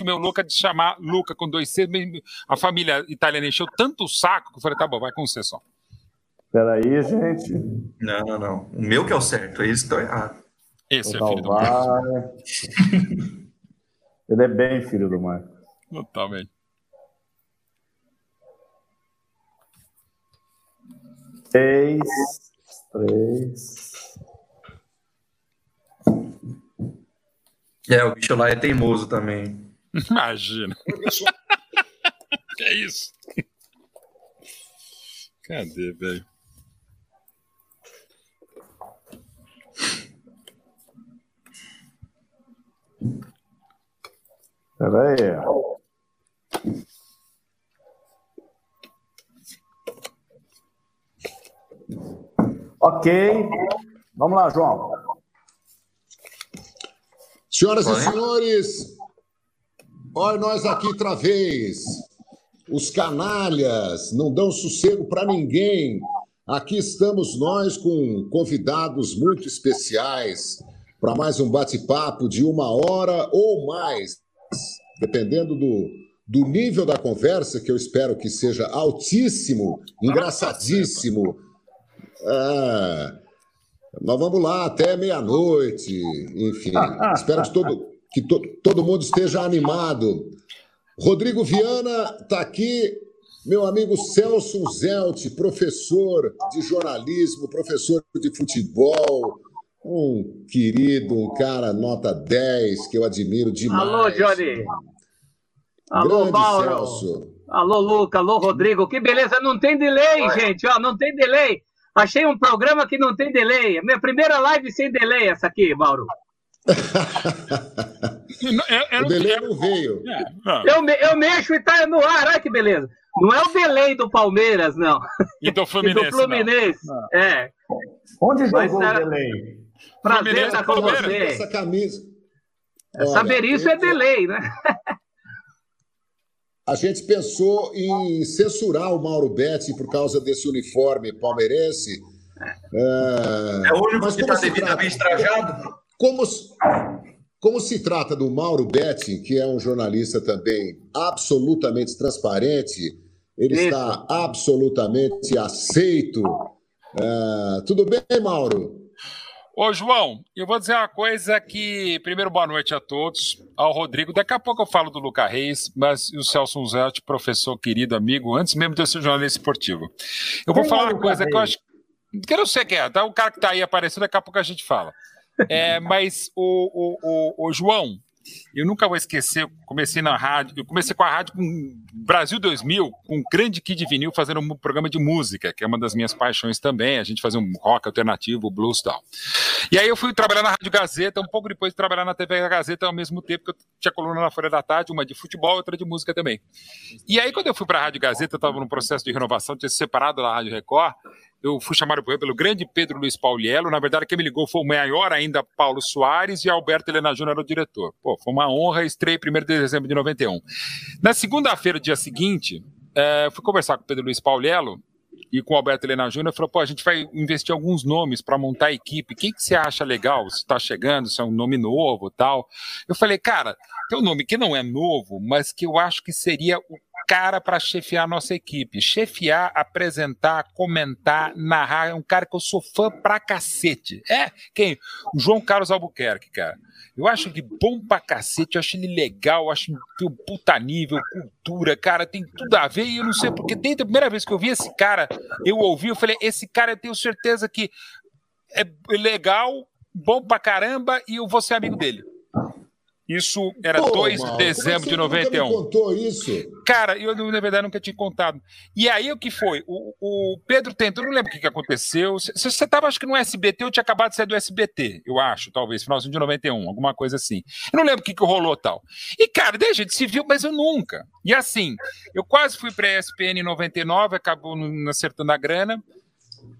que o meu Luca de chamar Luca com dois C. A família italiana encheu tanto o saco que eu falei, tá bom, vai com C só. Peraí, gente. Não, não, não. O meu que é o certo, eles estão errados. Esse é filho do Marcos. Ele é bem filho do Marcos. Totalmente. Três, três. É, o bicho lá é teimoso também. Imagina. que é isso? Cadê, velho? Peraí. Ok. Vamos lá, João. Senhoras e senhores, olha nós aqui outra vez. Os canalhas não dão sossego para ninguém. Aqui estamos nós com convidados muito especiais para mais um bate-papo de uma hora ou mais, dependendo do, do nível da conversa, que eu espero que seja altíssimo, engraçadíssimo. É, nós vamos lá até meia-noite, enfim. espero que, todo, que to, todo mundo esteja animado. Rodrigo Viana está aqui, meu amigo Celso Zelt, professor de jornalismo, professor de futebol, um querido, um cara nota 10, que eu admiro demais. Alô, Johnny. Alô, Grande Mauro. Celso. Alô, Luca. Alô, Rodrigo. Que beleza. Não tem delay, gente. Ó, não tem delay. Achei um programa que não tem delay. É Minha primeira live sem delay, essa aqui, Mauro. Eu, eu O não delay tenho- não veio. É, não. Eu, me- eu mexo e tá no ar. Olha que beleza. Não é o delay do Palmeiras, não. E do E Fluminense. do Fluminense. É. Onde Mas jogou o era- delay? Prazer Fluminense estar e com Palmeiras. você. Essa camisa. Saber Olha, isso é eu- delay, né? A gente pensou em censurar o Mauro Betti por causa desse uniforme palmeirense. É, É o único mas que está devidamente trajado. Como, se- como se trata do Mauro Betti, que é um jornalista também absolutamente transparente, ele Isso. está absolutamente aceito. É, tudo bem, Mauro? Ô, João, eu vou dizer uma coisa que. Primeiro, boa noite a todos. Ao Rodrigo. Daqui a pouco eu falo do Luca Reis, mas e o Celso Zelt, professor querido, amigo, antes mesmo de eu ser jornalista esportivo. Eu vou Quem é falar o uma coisa que eu Reis? acho. Que eu não sei quem é, tá? O cara que tá aí aparecendo, daqui a pouco a gente fala. É, mas, o, o, o, o João, eu nunca vou esquecer, comecei na rádio, eu comecei com a rádio com Brasil 2000, com um grande Kid Vinil fazendo um programa de música, que é uma das minhas paixões também, a gente fazia um rock alternativo, blues e tal. E aí eu fui trabalhar na Rádio Gazeta, um pouco depois de trabalhar na TV Gazeta, ao mesmo tempo que eu tinha coluna na Folha da Tarde, uma de futebol outra de música também. E aí quando eu fui para a Rádio Gazeta, eu estava num processo de renovação, tinha se separado da Rádio Record, eu fui chamado pelo grande Pedro Luiz Pauliello, na verdade quem me ligou foi o maior ainda, Paulo Soares, e Alberto Helena Júnior era o diretor. Pô, foi uma honra, estreia 1 de dezembro de 91. Na segunda-feira, dia seguinte, eu fui conversar com o Pedro Luiz Pauliello, e com o Alberto Helena Júnior, falou: pô, a gente vai investir alguns nomes para montar a equipe. Quem que você acha legal? Se está chegando, se é um nome novo tal. Eu falei, cara, tem um nome que não é novo, mas que eu acho que seria o cara para chefiar a nossa equipe. Chefiar, apresentar, comentar, narrar. É um cara que eu sou fã pra cacete. É, quem? O João Carlos Albuquerque, cara. Eu acho ele bom pra cacete, eu acho ele legal, eu acho que um puta nível, cultura, cara, tem tudo a ver. E eu não sei porque, desde a primeira vez que eu vi esse cara, eu ouvi, eu falei: esse cara eu tenho certeza que é legal, bom pra caramba e eu vou ser amigo dele. Isso era Pô, 2 de dezembro como de é que você nunca 91. me contou isso? Cara, eu na verdade nunca tinha contado. E aí o que foi? O, o Pedro tentou, eu não lembro o que, que aconteceu. Você estava, acho que no SBT, eu tinha acabado de sair do SBT, eu acho, talvez, finalzinho de 91, alguma coisa assim. Eu não lembro o que, que rolou tal. E, cara, daí a gente se viu, mas eu nunca. E assim, eu quase fui para a ESPN em 99, acabou acertando a grana.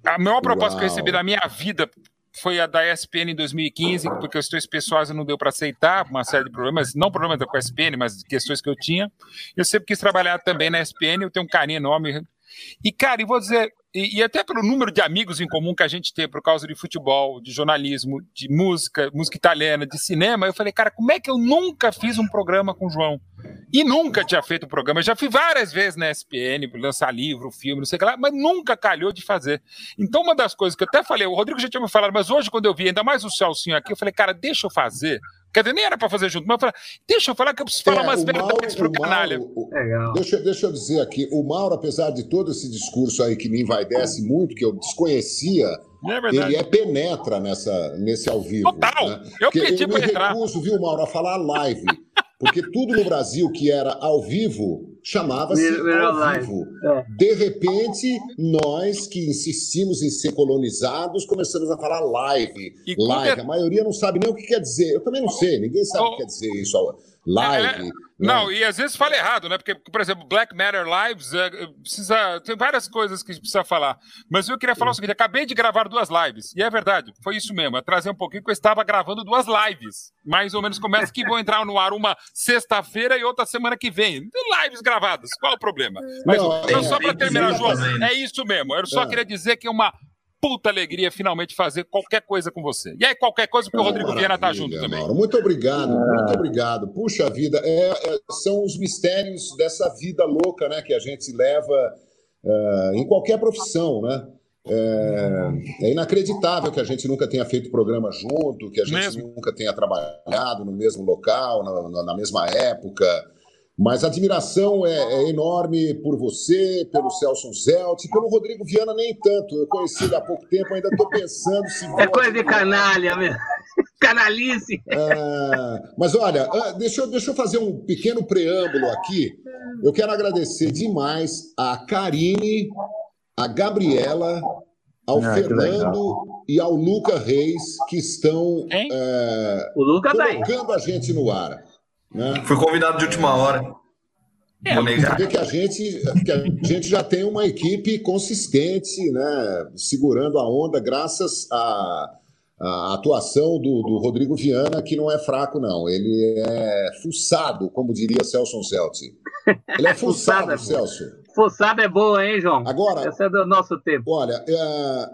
A maior proposta que eu Uau. recebi da minha vida foi a da ESPN em 2015, porque questões pessoais não deu para aceitar, uma série de problemas, não problemas com a ESPN, mas questões que eu tinha. Eu sempre quis trabalhar também na ESPN, eu tenho um carinho enorme. E, cara, e vou dizer, e, e, até pelo número de amigos em comum que a gente tem por causa de futebol, de jornalismo, de música, música italiana, de cinema, eu falei, cara, como é que eu nunca fiz um programa com o João? E nunca tinha feito um programa. Eu já fui várias vezes na SPN, lançar livro, filme, não sei o que lá, mas nunca calhou de fazer. Então, uma das coisas que eu até falei, o Rodrigo já tinha me falado, mas hoje, quando eu vi ainda mais o Celcinho aqui, eu falei, cara, deixa eu fazer. Quer dizer, nem era para fazer junto, mas eu falei, deixa eu falar que eu preciso falar é, umas verdades para o canalha. Deixa, deixa eu dizer aqui, o Mauro, apesar de todo esse discurso aí que me envaidece muito, que eu desconhecia, é ele é penetra nessa, nesse ao vivo. Total! Né? Eu Porque pedi para entrar. Eu me recuso, viu, Mauro, a falar live. Porque tudo no Brasil que era ao vivo chamava-se ao vivo. É. De repente, nós que insistimos em ser colonizados, começamos a falar live. Live. A maioria não sabe nem o que quer dizer. Eu também não sei, ninguém sabe o que quer dizer isso. Live. É, é não, e às vezes fala errado, né? Porque, por exemplo, Black Matter Lives é, precisa. Tem várias coisas que precisa falar. Mas eu queria falar o seguinte: acabei de gravar duas lives. E é verdade, foi isso mesmo. É trazer um pouquinho que eu estava gravando duas lives. Mais ou menos começa que vão entrar no ar uma sexta-feira e outra semana que vem. Lives gravadas. Qual o problema? Mas não, então, só para terminar, João, né? é isso mesmo. Eu só é. queria dizer que é uma puta alegria finalmente fazer qualquer coisa com você. E aí, qualquer coisa, porque o Rodrigo Viana tá junto também. Mauro. Muito obrigado, muito obrigado. Puxa vida, é, é, são os mistérios dessa vida louca né, que a gente leva é, em qualquer profissão, né? É, é, inacreditável que a gente nunca tenha feito programa junto, que a gente mesmo? nunca tenha trabalhado no mesmo local, na, na mesma época. Mas a admiração é, é, enorme por você, pelo Celso Zelt, pelo Rodrigo Viana, nem tanto. Eu conheci ele há pouco tempo, ainda estou pensando se. É coisa de canalha mesmo. Canalice. É, mas olha, ah, deixa eu, deixa eu fazer um pequeno preâmbulo aqui. Eu quero agradecer demais a Karine, a Gabriela, ao ah, Fernando e ao Luca Reis, que estão é, o Luca tá colocando a gente no ar. Né? Fui convidado de última hora. É, porque que a gente que a gente já tem uma equipe consistente, né, segurando a onda, graças à, à atuação do, do, Rodrigo Viana, que não é fraco, não. Ele é fuçado, como diria Celso Celti. Ele é fuçado, é Celso. Fuçado é boa, hein, João? Agora, esse é do nosso tempo. Olha, é,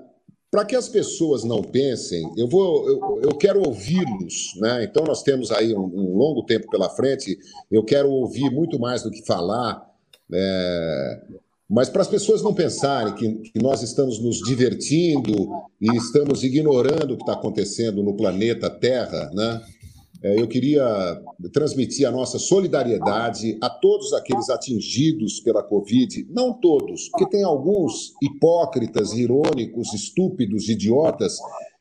para que as pessoas não pensem, eu vou, eu, eu quero ouvi-los, né? Então nós temos aí um, um, longo tempo pela frente. Eu quero ouvir muito mais do que falar, é, mas para as pessoas não pensarem que, que, nós estamos nos divertindo e estamos ignorando o que está acontecendo no planeta Terra, né? É, eu queria transmitir a nossa solidariedade a todos aqueles atingidos pela Covid, não todos, porque tem alguns hipócritas, irônicos, estúpidos, idiotas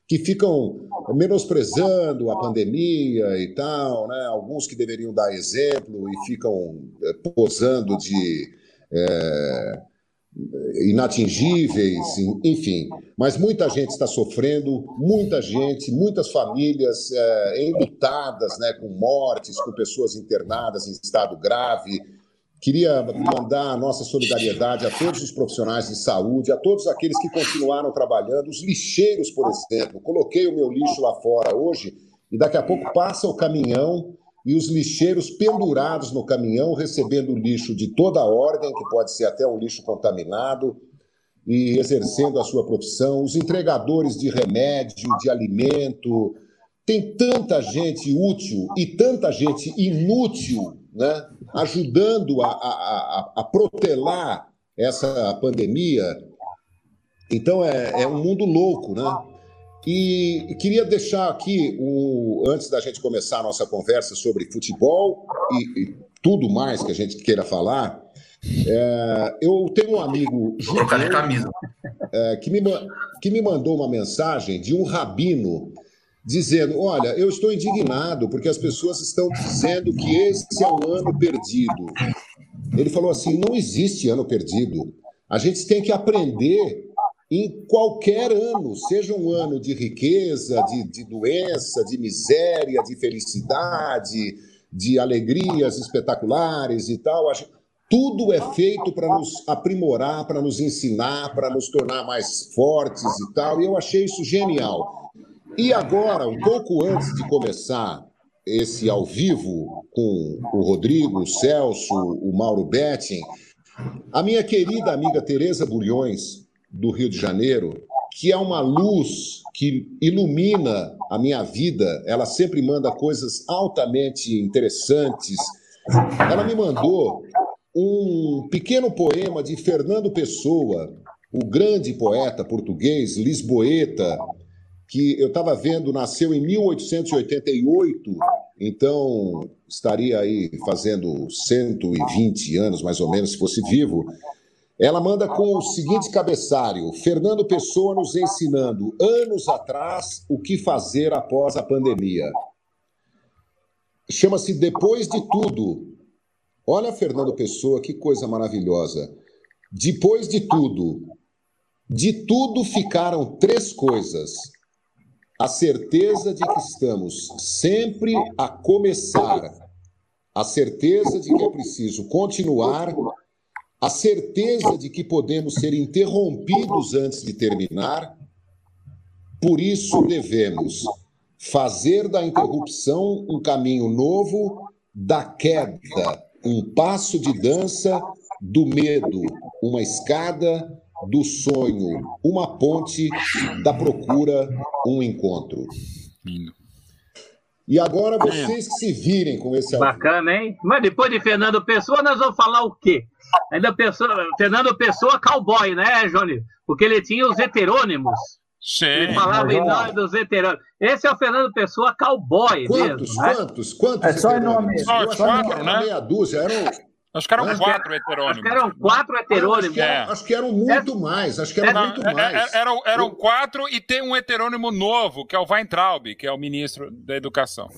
que ficam menosprezando a pandemia e tal, né? alguns que deveriam dar exemplo e ficam é, posando de. É inatingíveis, enfim. Mas muita gente está sofrendo, muita gente, muitas famílias é, enlutadas, né, com mortes, com pessoas internadas em estado grave. Queria mandar a nossa solidariedade a todos os profissionais de saúde, a todos aqueles que continuaram trabalhando, os lixeiros, por exemplo. Coloquei o meu lixo lá fora hoje e daqui a pouco passa o caminhão e os lixeiros pendurados no caminhão, recebendo lixo de toda a ordem, que pode ser até um lixo contaminado, e exercendo a sua profissão, os entregadores de remédio, de alimento. Tem tanta gente útil e tanta gente inútil né, ajudando a, a, a, a protelar essa pandemia. Então é, é um mundo louco, né? E queria deixar aqui, o, antes da gente começar a nossa conversa sobre futebol e, e tudo mais que a gente queira falar, é, eu tenho um amigo judeu, é, que, me, que me mandou uma mensagem de um rabino dizendo: Olha, eu estou indignado porque as pessoas estão dizendo que esse é um ano perdido. Ele falou assim: não existe ano perdido. A gente tem que aprender em qualquer ano, seja um ano de riqueza, de, de doença, de miséria, de felicidade, de alegrias espetaculares e tal. Tudo é feito para nos aprimorar, para nos ensinar, para nos tornar mais fortes e tal. E eu achei isso genial. E agora, um pouco antes de começar esse ao vivo com o Rodrigo, o Celso, o Mauro Betting, a minha querida amiga Tereza Bulhões do Rio de Janeiro, que é uma luz que ilumina a minha vida. Ela sempre manda coisas altamente interessantes. Ela me mandou um pequeno poema de Fernando Pessoa, o grande poeta português, lisboeta, que eu estava vendo, nasceu em 1888, então estaria aí fazendo 120 anos, mais ou menos, se fosse vivo. Ela manda com o seguinte cabeçalho: Fernando Pessoa nos ensinando, anos atrás, o que fazer após a pandemia. Chama-se Depois de Tudo. Olha, Fernando Pessoa, que coisa maravilhosa. Depois de tudo, de tudo ficaram três coisas: a certeza de que estamos sempre a começar, a certeza de que é preciso continuar, a certeza de que podemos ser interrompidos antes de terminar. Por isso devemos fazer da interrupção um caminho novo, da queda um passo de dança, do medo uma escada, do sonho uma ponte, da procura um encontro. E agora vocês que se virem com esse Bacana, hein? Mas depois de Fernando Pessoa, nós vamos falar o quê? Ainda Pessoa, Fernando Pessoa, cowboy, né, Johnny? Porque ele tinha os heterônimos. Sim. Ele falava em nome dos veteranos. Esse é o Fernando Pessoa, cowboy Quantos, mesmo. né? quantos, quantos? É só em heterônimos? nome. Só Eu achava que quatro, era né? meia dúzia, eram... Acho que eram Acho quatro Acho heterônimos. que eram quatro heterônimos. Acho que, eram, acho que eram muito mais, acho que eram Não, muito é- mais. é- eram, eram quatro e tem um heterônimo novo, que é o Weintraub, que é o ministro da Educação.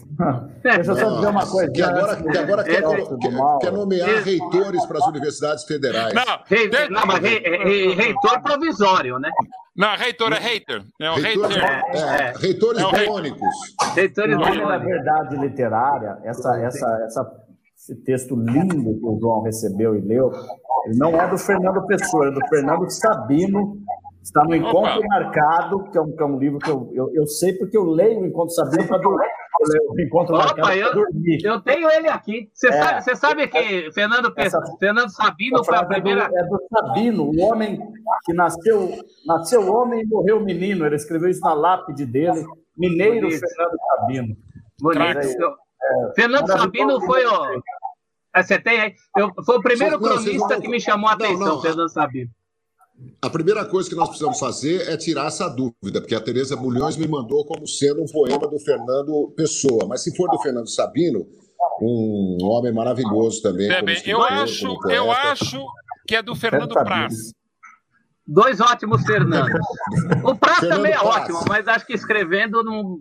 Deixa eu só dizer uma coisa. Que agora, antes que agora quer, quer- do mal. quer nomear Esse- reitores para as universidades federais. Não, Rei- tem- não, mas rei- rei- reitor provisório, né? não, reitor é hater. É o Reitores, hater. é, reitores É. Reitores nome da biônicos. verdade literária, essa, essa, essa, esse texto lindo que o João recebeu e leu, ele não é do Fernando Pessoa, é do Fernando Sabino. Está no Encontro Opa. Marcado, que é um, que é um livro que eu, eu, eu sei porque eu leio o Encontro Sabino para dormir. Eu Encontro Opa, Marcado eu- para dormir. Eu tenho ele aqui. Você É. sabe, você sabe que Fernando, Essa- Fernando Sabino foi a é do- primeira. É do Sabino, o homem que nasceu, nasceu homem e morreu menino. Ele escreveu isso na lápide dele. Mineiro Bonito. Fernando Sabino. Bonito. Fernando. Sabino foi o. Ah, Você tem aí? Eu, foi o primeiro Vocês- cronista não- que me chamou a não, atenção, não. Fernando Sabino. A primeira coisa que nós precisamos fazer é tirar essa dúvida, porque a Tereza Bulhões me mandou como sendo um poema do Fernando Pessoa. Mas se for do Fernando Sabino, um homem maravilhoso também. É bem, eu acho, eu acho que é do Fernando. Praz. Dois ótimos Fernandos. O Praz Fernando também é Praz. ótimo, mas acho que escrevendo não,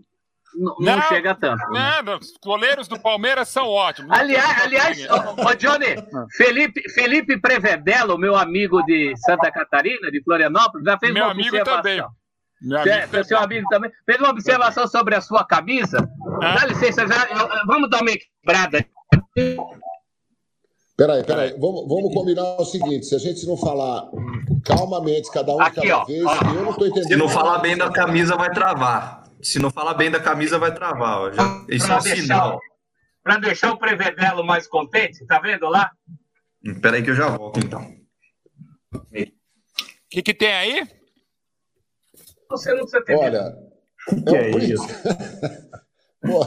não, não chega tanto. Não, não, os goleiros do Palmeiras são ótimos. Aliás, aliás ô, ô, Johnny, Felipe, Felipe Prevedelo, meu amigo de Santa Catarina, de Florianópolis, já fez Meu uma amigo observação. também. Meu É, amigo seu amigo também. Fez uma observação sobre a sua camisa. Ah. Dá licença, já, vamos dar uma equilibrada. Peraí, peraí. Vamos, vamos combinar o seguinte: se a gente não falar calmamente, cada um de Aqui, cada ó. vez, eu não estou entendendo. Se não falar bem da camisa, vai travar. Se não falar bem da camisa, vai travar. ó. Já- Isso é um sinal. Para deixar o Prevedelo mais contente, tá vendo lá? Espera aí que eu já volto, então. O que, que tem aí? Você não precisa ter medo. Olha. Que um é print. isso? Pô,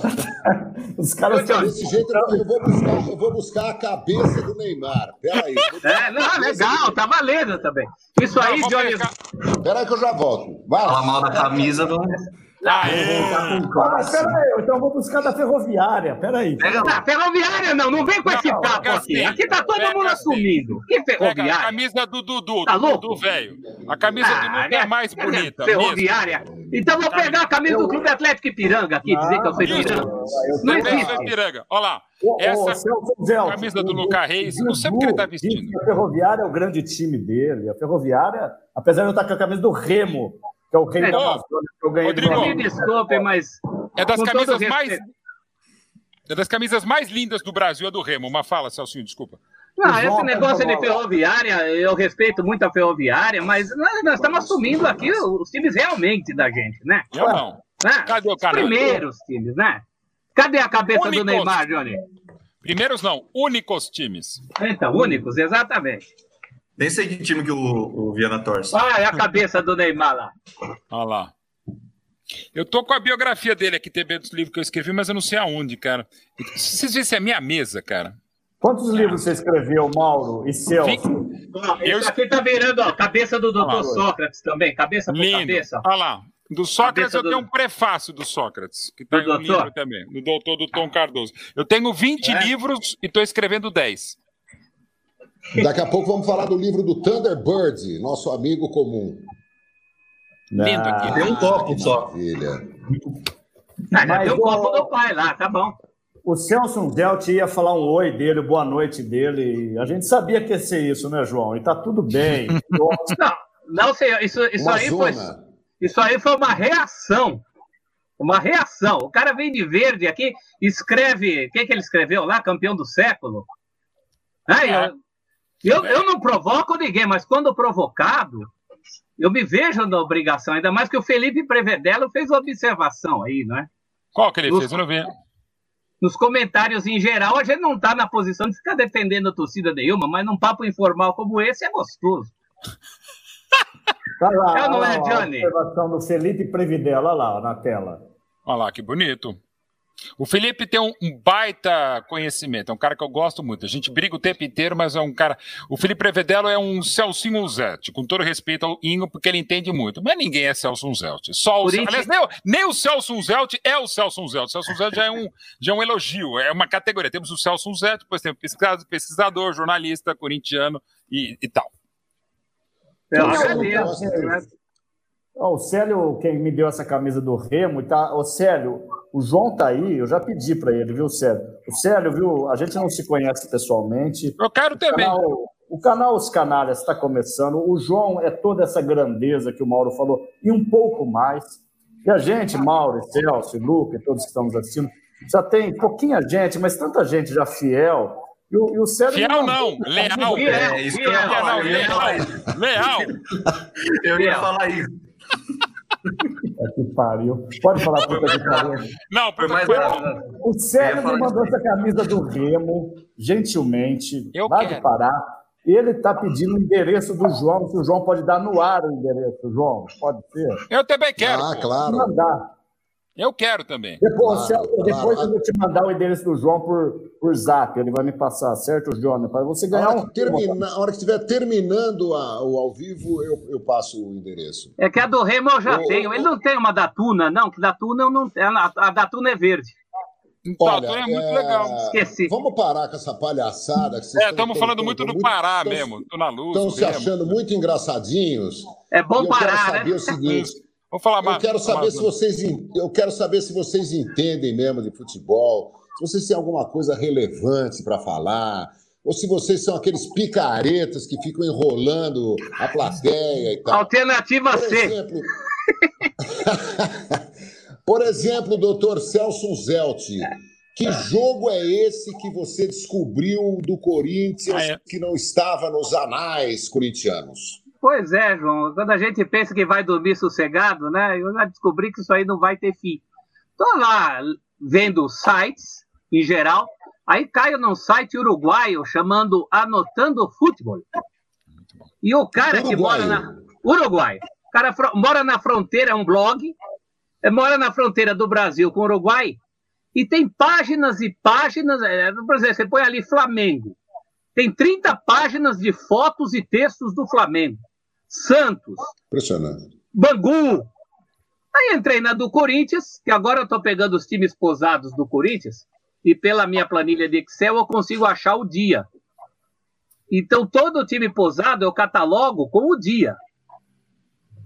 Os caras Então, desse jeito eu vou, buscar, eu vou buscar a cabeça do Neymar. Peraí. É, não, legal, tá valendo também. Isso aí, Não, vamos Johnny. Peraí que eu já volto. Vai Falar lá. mal da camisa, não. Aê! Ah, mas peraí, então eu vou buscar da ferroviária, peraí. Pega. Ah, ferroviária não, não vem com esse Não, papo pega aqui. assim, Aqui tá todo pega mundo assim. assumindo. Que Pega a ferroviária? camisa do Dudu, Tá do louco? Dudu velho. A camisa do Ah, Dudu é né? mais bonita. Ferroviária. Então vou pegar a camisa do Clube Atlético Ipiranga aqui, dizer que eu sou. Ipiranga. Não existe. Ipiranga. Olha lá. Essa Celso camisa do o- Luca Reis, o não sei ele tá Dudu vestindo. disse que A Ferroviária é o grande time dele. A Ferroviária, apesar de eu estar com a camisa do Remo, que é o rei É, da Amazônia, que eu ganhei do Rodrigo, Me desculpe, mas. É das camisas mais. É das camisas mais lindas do Brasil, é do Remo. Uma fala, Celcinho, desculpa. Não, João esse negócio de ferroviária, eu respeito muito a ferroviária, mas nós, nós estamos assumindo aqui os times realmente da gente, né? Eu não. Né? Cadê o canal? primeiros times, né? Cadê a cabeça do Únicos. Neymar, Johnny? Primeiros não, únicos times. Então, únicos, exatamente. Nem sei que time que o, o Viana torce. Ah, é a cabeça do Neymar lá. Olha lá. Eu tô com a biografia dele aqui, TB dos livros que eu escrevi, mas eu não sei aonde, cara. Vocês vissem a minha mesa, cara. Quantos livros você escreveu, Mauro e Celso? Ó, Eu- Esse aqui tá virando, ó, cabeça do doutor Ah, Sócrates também, cabeça por Lindo. cabeça. Olha lá. Do Sócrates Cabeça eu do- tenho um prefácio do Sócrates, que tá Do em um livro também, do doutor do Tom Cardoso. Eu tenho 20 É? livros e tô escrevendo 10. Daqui a pouco vamos falar do livro do Thunderbird, nosso amigo comum. Lindo aqui. Tem um copo só. Maravilha. Ah, já Mas deu o o- copo do pai lá, tá bom. O Celso Zelt ia falar um oi dele, boa noite dele. A gente sabia que ia ser isso, né, João? E tá tudo bem. Não, não sei, isso, isso aí foi. Isso aí foi uma reação. Uma reação. O cara vem de verde aqui, escreve. O que, que ele escreveu lá? Campeão do século. Ai, É. eu, eu, eu não provoco ninguém, mas quando provocado, eu me vejo na obrigação, ainda mais que o Felipe Prevedelo fez uma observação aí, não é? Qual que ele Os- fez? Eu não vi. Nos comentários em geral, a gente não está na posição de ficar defendendo a torcida nenhuma, mas num papo informal como esse é gostoso. Tá lá, É não olha é, lá, Johnny? A observação do Felipe Previdela lá na tela. Olha lá, que bonito. O Felipe tem um, um baita conhecimento, é um cara que eu gosto muito. A gente briga o tempo inteiro, mas é um cara. O Felipe Prevedelo é um Celcinho Zete, com todo respeito ao Ingo, porque ele entende muito. Mas ninguém é Celso Zelt. Só o Cel- Aliás, nem, o- nem o Celso Zelt é o Celso Zelt. O Celso Zelt já é, um, já é um elogio, é uma categoria. Temos o Celso Zelt, depois temos pesquisador, pesquisador jornalista, corintiano e, e tal. Não, agradeço. não, né? Ó, o Célio, quem me deu essa camisa do Remo, tá. Ô, Célio, o João tá aí, eu já pedi para ele, viu, Célio? O Célio, viu? A gente não se conhece pessoalmente. Eu quero O também. canal, o canal Os Canalhas está começando. O João é toda essa grandeza que o Mauro falou, e um pouco mais. E a gente, Mauro, Celso, Luca e todos que estamos assistindo, já tem pouquinha gente, mas tanta gente já fiel. E o, e o Célio. Fiel não, leal. Fiel, É isso não, leal. isso. Leal. Eu ia falar isso. Puta que pariu. Pode falar puta que pariu. Não, Foi mais rápido. O falar me mandou essa camisa do Remo, gentilmente, Eu lá de quero. Pará. Ele está pedindo o endereço do João, se o João pode dar no ar o endereço, João. Pode ser? Eu também quero. Ah, pô. claro. Mandar. Eu quero também. Depois, Celso, claro. depois eu vou te mandar o endereço do João por, por zap. Ele vai me passar, certo, João? Para você A ganhar hora um. que, termina, a hora que estiver terminando a- o ao vivo, eu, eu passo o endereço. É que a do Remo eu já Ô, tenho. ô, Ele não tem uma da Tuna, não, que da Tuna eu não tenho. A, a da Tuna é verde. Tá, é muito é, legal. Esqueci. Vamos parar com essa palhaçada. que vocês É, estamos falando muito do Pará estão- mesmo. Tô na luz. Estão o se achando muito engraçadinhos. É E bom eu quero parar, saber né? o seguinte. Vou falar Eu mais. quero saber se vocês, eu quero saber se vocês entendem mesmo de futebol, se vocês têm alguma coisa relevante para falar, ou se vocês são aqueles picaretas que ficam enrolando a plateia e tal. Alternativa Por C. exemplo, por exemplo, doutor Celso Zelt, que jogo é esse que você descobriu do Corinthians Ah, é. que não estava nos anais corintianos? Pois é, João. Quando a gente pensa que vai dormir sossegado, né? Eu já descobri que isso aí não vai ter fim. Tô lá vendo sites, em geral, aí caio num site uruguaio chamando Anotando Futebol. E o cara que mora na. Uruguai. O cara fro- mora na fronteira, é um blog, é, mora na fronteira do Brasil com o Uruguai, e tem páginas e páginas. é, por exemplo, você põe ali Flamengo. Tem 30 páginas de fotos e textos do Flamengo. Santos, Impressionante. Bangu. Aí entrei na do Corinthians, que agora eu tô pegando os times posados do Corinthians, e pela minha planilha de Excel eu consigo achar o dia. Então todo time posado eu catalogo com o dia.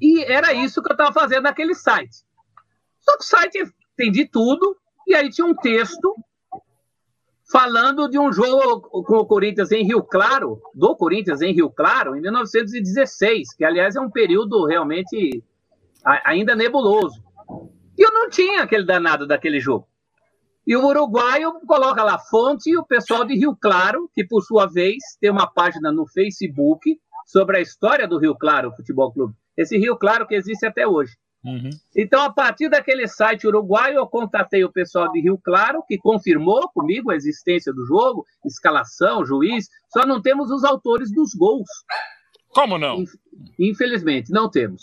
E era isso que eu estava fazendo naquele site. Só que o site tem de tudo, e aí tinha um texto falando de um jogo com o Corinthians em Rio Claro, do Corinthians em Rio Claro, em 1916, que aliás é um período realmente ainda nebuloso. E eu não tinha aquele danado daquele jogo. E o uruguaio coloca lá fonte e o pessoal de Rio Claro, que por sua vez tem uma página no Facebook sobre a história do Rio Claro Futebol Clube. Esse Rio Claro que existe até hoje. Uhum. Então, a partir daquele site uruguaio, eu contatei o pessoal de Rio Claro, que confirmou comigo a existência do jogo, escalação, juiz, só não temos os autores dos gols. Como não? Infelizmente, não temos.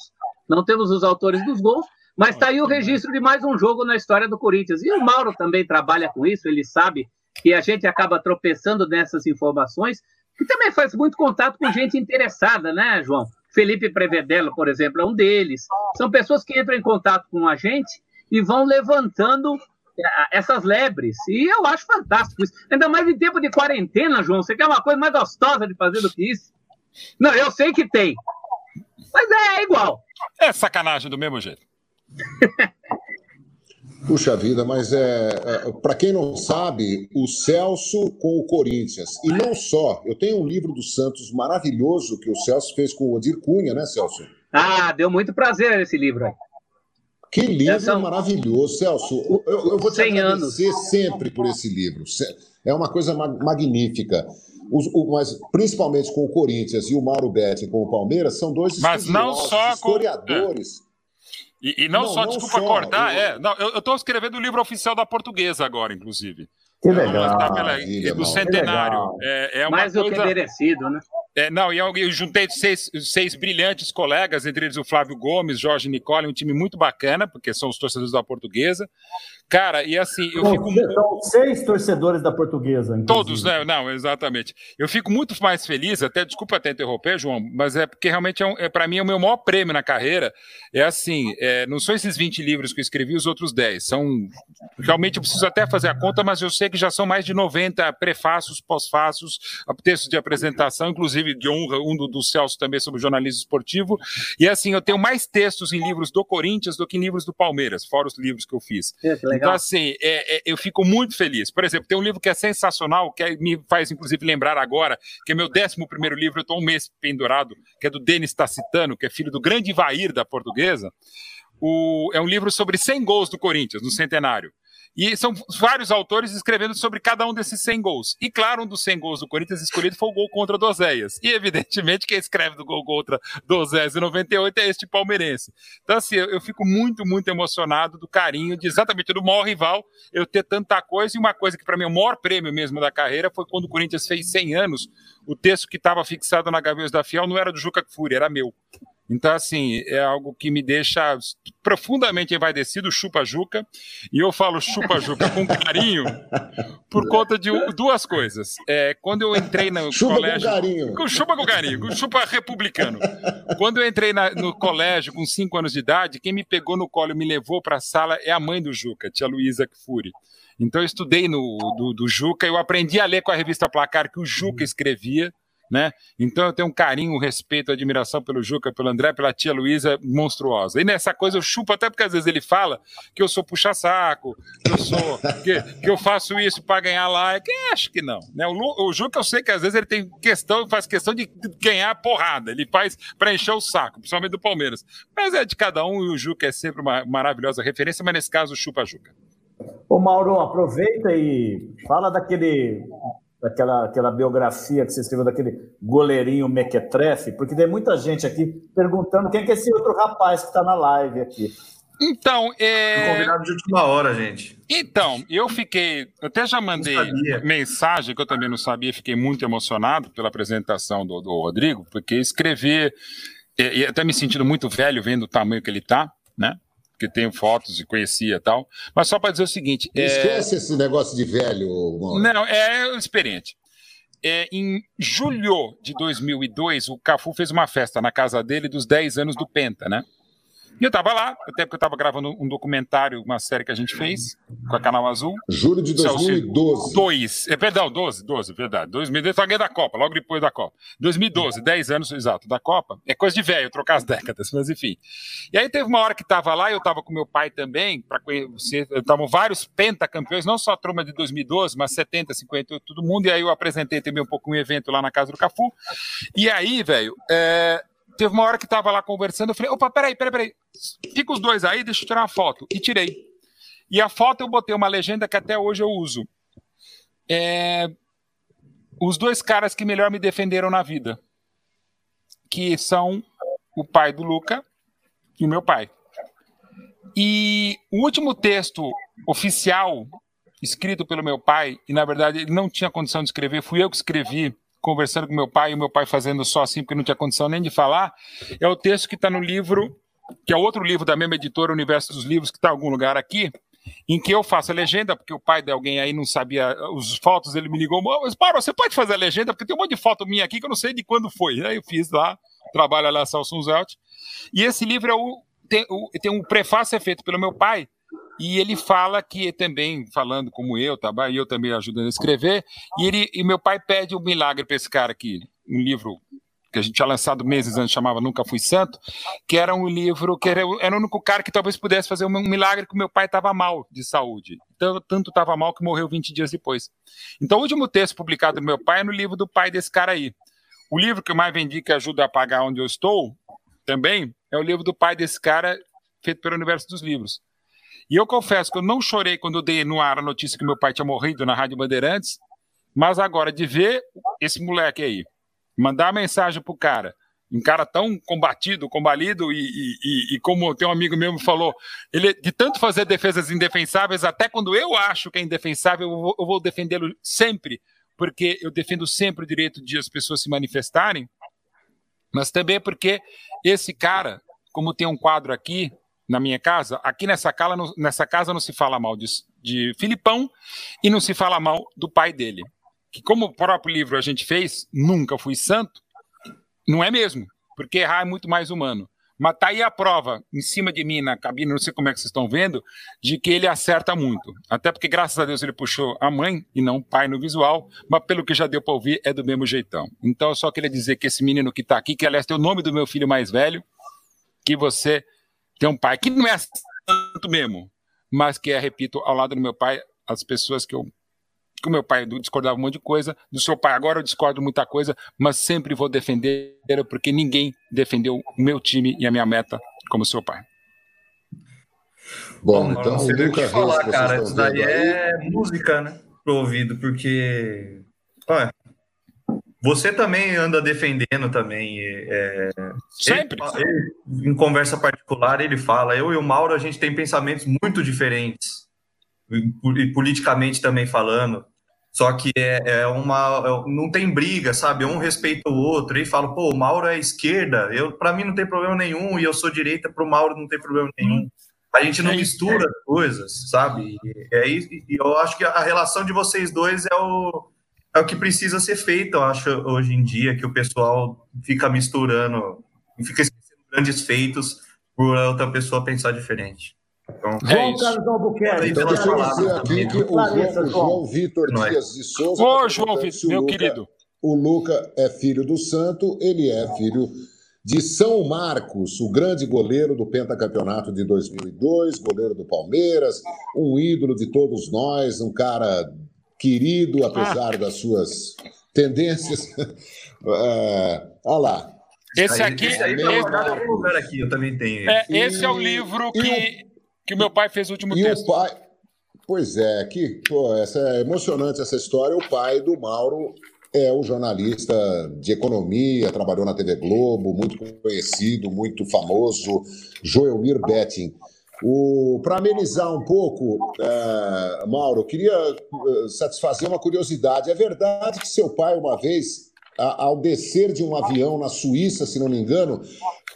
Não temos os autores dos gols, mas está aí o registro de mais um jogo na história do Corinthians. E o Mauro também trabalha com isso, ele sabe que a gente acaba tropeçando nessas informações, que também faz muito contato com gente interessada, né, João? Felipe Prevedelo, por exemplo, é um deles. São pessoas que entram em contato com a gente e vão levantando é, essas lebres. E eu acho fantástico isso. Ainda mais em tempo de quarentena, João. Você quer uma coisa mais gostosa de fazer do que isso? Não, eu sei que tem. Mas é, é igual. É sacanagem do mesmo jeito. Puxa vida, mas é, é para quem não sabe, o Celso com o Corinthians. E não só, eu tenho um livro do Santos maravilhoso que o Celso fez com o Odir Cunha, né, Celso? Ah, deu muito prazer esse livro. Que livro são... maravilhoso, Celso. Eu, eu vou te agradecer anos. sempre por esse livro. É uma coisa magnífica. Os, o, mas principalmente com o Corinthians e o Mauro Betti com o Palmeiras, são dois mas não só historiadores. Com... É. E, e não, não, só, não desculpa só, cortar, eu... é. Não, eu estou escrevendo o livro oficial da portuguesa agora, inclusive. Que legal. Pela, do centenário. É, é uma Mais coisa... do que merecido, né? É, não, e eu, eu juntei seis, seis, brilhantes colegas, entre eles o Flávio Gomes, Jorge Nicole, um time muito bacana, porque são os torcedores da portuguesa. Cara, e assim, eu fico. São seis torcedores da portuguesa. Inclusive. Todos, né? Não, exatamente. Eu fico muito mais feliz, até, desculpa até interromper, João, mas é porque realmente é, um, é para mim é o meu maior prêmio na carreira. É assim, é, não são esses 20 livros que eu escrevi, os outros 10. São. Realmente eu preciso até fazer a conta, mas eu sei que já são mais de 90 prefácios, pós-fácios, textos de apresentação, inclusive de honra, um do, do Celso também sobre jornalismo esportivo. E assim, eu tenho mais textos em livros do Corinthians do que em livros do Palmeiras, fora os livros que eu fiz. É, então, assim, é, é, eu fico muito feliz. Por exemplo, tem um livro que é sensacional, que é, me faz, inclusive, lembrar agora, que é meu décimo primeiro livro, eu estou um mês pendurado, que é do Denis Tacitano, que é filho do grande Ivair da portuguesa. O, é um livro sobre 100 gols do Corinthians, no centenário. E são vários autores escrevendo sobre cada um desses 100 gols. E claro, um dos 100 gols do Corinthians escolhido foi o gol contra o Oséias. E evidentemente quem escreve do gol contra do Oséias em 98 é este palmeirense. Então assim, eu, fico muito, muito emocionado do carinho de exatamente do maior rival eu ter tanta coisa. E uma coisa que para mim é o maior prêmio mesmo da carreira foi quando o Corinthians fez 100 anos. O texto que estava fixado na Gaviões da Fiel não era do Juca Kfouri, era meu. Então, assim, é algo que me deixa profundamente envaidecido, chupa-juca. E eu falo chupa-juca com carinho por conta de duas coisas. É, quando eu entrei no chupa colégio. Com carinho. Com chupa com carinho, com chupa republicano. Quando eu entrei na, no colégio com cinco anos de idade, quem me pegou no colo e me levou para a sala é a mãe do Juca, tia Luísa Kfouri. Então eu estudei no do, do Juca, eu aprendi a ler com a revista Placar que o Juca escrevia né? Então eu tenho um carinho, um respeito, admiração pelo Juca, pelo André, pela tia Luísa monstruosa. E nessa coisa eu chupo até porque às vezes ele fala que eu sou puxa-saco, que eu sou que, que eu faço isso para ganhar like. Eu acho que não, né? O, o Juca eu sei que às vezes ele tem questão, faz questão de ganhar porrada, ele faz para encher o saco, principalmente do Palmeiras. Mas é de cada um e o Juca é sempre uma maravilhosa referência, mas nesse caso chupa-juca. Ô Mauro, aproveita e fala daquele daquela aquela biografia que você escreveu daquele goleirinho mequetrefe, porque tem muita gente aqui perguntando quem é esse outro rapaz que está na live aqui. Então, é... Convidado de última hora, gente. Então, eu fiquei, eu até já mandei mensagem que eu também não sabia, fiquei muito emocionado pela apresentação do, do Rodrigo, porque escrever, e, e até me sentindo muito velho vendo o tamanho que ele está, né? Porque tenho fotos e conhecia e tal. Mas só para dizer o seguinte. É, Esquece é... esse negócio de velho, Mauro. Não, é experiente. É, em julho de 2002, o Cafu fez uma festa na casa dele dos 10 anos do Penta, né? E eu estava lá, até porque eu estava gravando um documentário, uma série que a gente fez com a Canal Azul. Julho de 2012. Dois, é, perdão, 12, 12, verdade. 2012, eu da Copa, logo depois da Copa. 2012, 10 anos exato da Copa. É coisa de velho, trocar as décadas, mas enfim. E aí teve uma hora que estava lá, eu estava com meu pai também, para conhecer, estavam vários pentacampeões, não só a turma de 2012, mas 70, 58, todo mundo. E aí eu apresentei também um pouco um evento lá na casa do Cafu. E aí, velho, é, teve uma hora que tava lá conversando, eu falei, opa, peraí, peraí, peraí. Fica os dois aí, deixa eu tirar uma foto. E tirei. E a foto eu botei uma legenda que até hoje eu uso. É... Os dois caras que melhor me defenderam na vida. Que são o pai do Luca e o meu pai. E o último texto oficial escrito pelo meu pai, e na verdade ele não tinha condição de escrever, fui eu que escrevi conversando com meu pai, e meu pai fazendo só assim, porque não tinha condição nem de falar, é o texto que está no livro, que é outro livro da mesma editora, Universo dos Livros, que está em algum lugar aqui, em que eu faço a legenda, porque o pai de alguém aí não sabia os fotos, ele me ligou, mas para, você pode fazer a legenda, porque tem um monte de foto minha aqui que eu não sei de quando foi. Aí eu fiz lá, trabalho lá, Salson Zelt. E esse livro é o, tem, o, tem um prefácio é feito pelo meu pai, e ele fala que também, falando como eu, tá, e eu também ajudando a escrever, e, ele, e meu pai pede um milagre para esse cara aqui, um livro que a gente tinha lançado meses antes, chamava Nunca Fui Santo, que era um livro que era, era o único cara que talvez pudesse fazer um milagre que meu pai estava mal de saúde. Tanto, estava mal que morreu 20 dias depois. Então, o último texto publicado do meu pai é no livro do pai desse cara aí. O livro que eu mais vendi que ajuda a pagar onde eu estou, também, é o livro do pai desse cara, feito pelo Universo dos Livros. E eu confesso que eu não chorei quando dei no ar a notícia que meu pai tinha morrido na Rádio Bandeirantes, mas agora de ver esse moleque aí, mandar mensagem pro cara, um cara tão combatido, combalido, e, e, e, como tem um amigo meu que falou, ele de tanto fazer defesas indefensáveis, até quando eu acho que é indefensável, eu vou, vou defendê-lo sempre, porque eu defendo sempre o direito de as pessoas se manifestarem, mas também porque esse cara, como tem um quadro aqui na minha casa, aqui nessa, cala, nessa casa não se fala mal de, de Filipão e não se fala mal do pai dele que, como o próprio livro a gente fez, nunca fui santo, não é mesmo, porque errar é muito mais humano. Mas tá aí a prova, em cima de mim na cabine, não sei como é que vocês estão vendo, de que ele acerta muito. Até porque, graças a Deus, ele puxou a mãe e não o pai no visual, mas pelo que já deu para ouvir, é do mesmo jeitão. Então, eu só queria dizer que esse menino que está aqui, que aliás tem o nome do meu filho mais velho, que você tem um pai que não é santo mesmo, mas que é, repito, ao lado do meu pai, as pessoas que eu que o meu pai discordava um monte de coisa, do seu pai agora eu discordo muita coisa, mas sempre vou defender, porque ninguém defendeu o meu time e a minha meta como seu pai. Bom, então, não sei o que falar, cara. Isso daí é música, né? Pro ouvido, porque. Olha, você também anda defendendo também. É, Sempre. Ele, ele, em conversa particular, ele fala: eu e o Mauro, a gente tem pensamentos muito diferentes. E politicamente também falando. Só que é, é uma. É, não tem briga, sabe? Um respeita o outro. E fala, pô, o Mauro é esquerda. Eu, para mim não tem problema nenhum. E eu sou direita, para o Mauro não tem problema nenhum. A gente não é mistura coisas, sabe? E, é, e eu acho que a relação de vocês dois é o, é o que precisa ser feito, eu acho, hoje em dia, que o pessoal fica misturando, fica esquecendo grandes feitos por outra pessoa pensar diferente. Então, João é Carlos Albuquerque. Então, deixa eu dizer aqui que o João, João Vitor é. Dias de Souza. Ô, João Vitor, meu Luca, querido. O Luca é filho do Santo, ele é filho de São Marcos, o grande goleiro do pentacampeonato de 2002, goleiro do Palmeiras, um ídolo de todos nós, um cara querido, apesar ah. das suas tendências. é, olha lá. Esse aqui, esse aí tá esse, lugar aqui, eu também tenho. É, esse é o livro que que o meu pai fez o último e texto. O pai... Pois é, que pô, essa é emocionante essa história. O pai do Mauro é o jornalista de economia, trabalhou na TV Globo, muito conhecido, muito famoso, Joelmir Betting. Para amenizar um pouco, é, Mauro, eu queria é, satisfazer uma curiosidade. É verdade que seu pai, uma vez, ao descer de um avião na Suíça, se não me engano,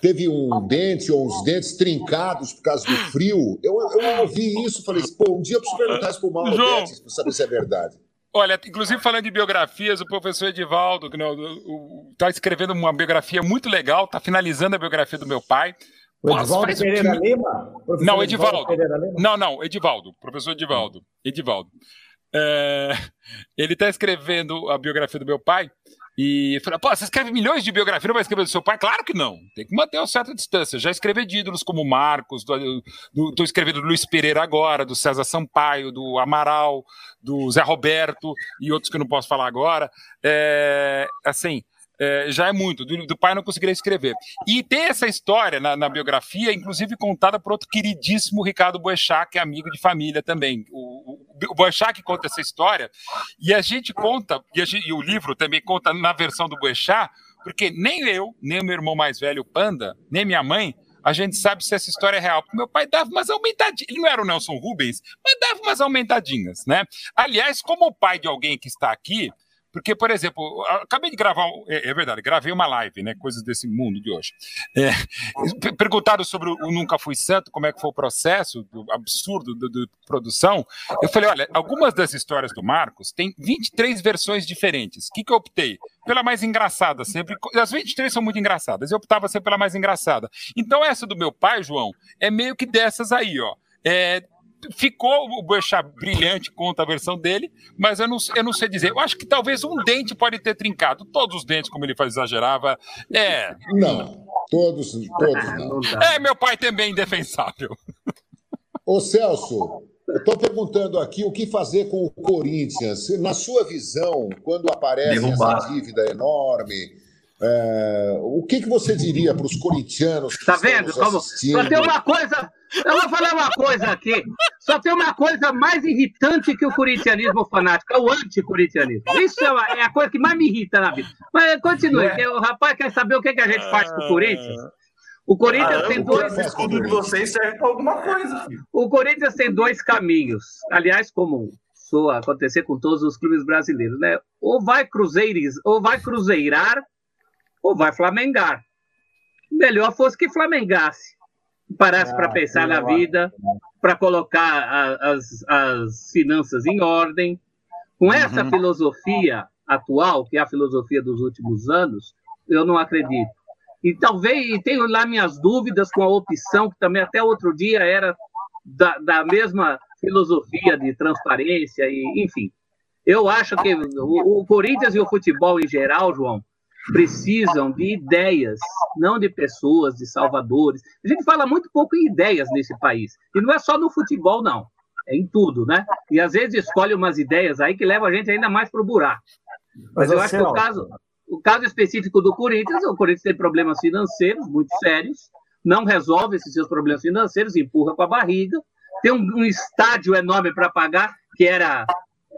teve um dente ou uns dentes trincados por causa do frio. Eu, eu ouvi isso falei, pô, um dia eu preciso perguntar isso pro Mauro João, para saber se é verdade. Olha, inclusive falando de biografias, o professor Edivaldo está escrevendo uma biografia muito legal, está finalizando a biografia do meu pai. O Edivaldo Pereira um... Lima? Não, Edivaldo. Edivaldo não, não, Edivaldo, professor Edivaldo. Edivaldo. É... Ele está escrevendo a biografia do meu pai e falei, pô, você escreve milhões de biografias, não vai escrever do seu pai? Claro que não. Tem que manter uma certa distância. Já escrevi de ídolos como Marcos, estou escrevendo do Luiz Pereira agora, do César Sampaio, do Amaral, do Zé Roberto e outros que eu não posso falar agora. É, assim, é, já é muito. Do, do, pai não conseguiria escrever. E tem essa história na, na, biografia, inclusive contada por outro queridíssimo Ricardo Boechat, que é amigo de família também. O, o, o Boechat que conta essa história, e a gente conta, e, gente, e, o livro também conta na versão do Boechat, porque nem eu, nem meu irmão mais velho, Panda, nem minha mãe, a gente sabe se essa história é real. Porque meu pai dava umas aumentadinhas. Ele não era o Nelson Rubens, mas dava umas aumentadinhas, né? Aliás, como o pai de alguém que está aqui, Porque, por exemplo, acabei de gravar, é, é verdade, gravei uma live, né? Coisas desse mundo de hoje. É, perguntaram sobre o Nunca Fui Santo, como é que foi o processo do absurdo de produção. Eu falei, olha, algumas das histórias do Marcos tem 23 versões diferentes. O que, que eu optei? Pela mais engraçada, sempre. As 23 são muito engraçadas, eu optava sempre pela mais engraçada. Então, essa do meu pai, João, é meio que dessas aí, ó. É, ficou o Boechat brilhante conta a versão dele, mas eu não, eu não sei dizer. Eu acho que talvez um dente pode ter trincado. Todos os dentes, como ele faz, exagerava. É. Não, todos, todos não. É, meu pai também indefensável. Ô Celso, eu estou perguntando aqui o que fazer com o Corinthians. Na sua visão, quando aparece Derrubar. essa dívida enorme, é, o que, que você diria para os corintianos que tá vendo? Como, só tem uma coisa, eu vou falar uma coisa aqui. Só tem uma coisa mais irritante que o corintianismo fanático, é o anticorintianismo. Isso é, uma, é, a coisa que mais me irrita na vida. Mas continue, é. o rapaz quer saber o que, que a gente faz com o Corinthians. O Corinthians ah, tem dois. O escudo de vocês serve para alguma coisa. Filho. O Corinthians tem dois caminhos. Aliás, como soa acontecer com todos os clubes brasileiros, né? Ou vai cruzeiris, ou vai cruzeirar ou vai flamengar. Melhor fosse que flamengasse, parasse ah, para pensar na vida, para colocar a, as, as finanças em ordem. Com essa uhum. filosofia atual, que é a filosofia dos últimos anos, eu não acredito. E talvez tenho lá minhas dúvidas com a opção, que também até outro dia era da, da mesma filosofia de transparência, e enfim. Eu acho que o, o Corinthians e o futebol em geral, João, precisam de ideias, não de pessoas, de salvadores. A gente fala muito pouco em ideias nesse país. E não é só no futebol, não. É em tudo, né? E às vezes escolhe umas ideias aí que levam a gente ainda mais para o buraco. Mas, Mas eu acho que o caso, o caso específico do Corinthians, o Corinthians tem problemas financeiros muito sérios, não resolve esses seus problemas financeiros, empurra com a barriga, tem um, um estádio enorme para pagar, que era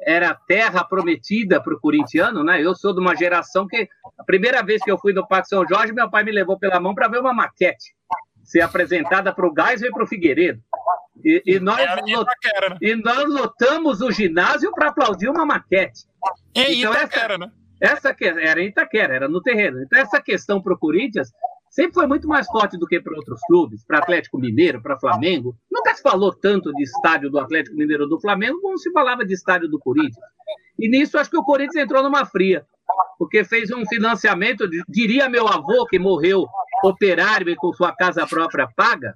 era terra prometida para o corintiano, né? Eu sou de uma geração que a primeira vez que eu fui no Parque São Jorge, meu pai me levou pela mão para ver uma maquete ser apresentada para o Gás e para o Figueiredo. E, e, nós, Itaquera, né? e nós lotamos o ginásio para aplaudir uma maquete. Em então, Itaquera, essa, né? Essa era em Itaquera, era no terreno. Então, essa questão para o Corinthians sempre foi muito mais forte do que para outros clubes, para Atlético Mineiro, para Flamengo. Nunca se falou tanto de estádio do Atlético Mineiro ou do Flamengo como se falava de estádio do Corinthians. E nisso acho que o Corinthians entrou numa fria, porque fez um financiamento, diria meu avô que morreu operário e com sua casa própria paga,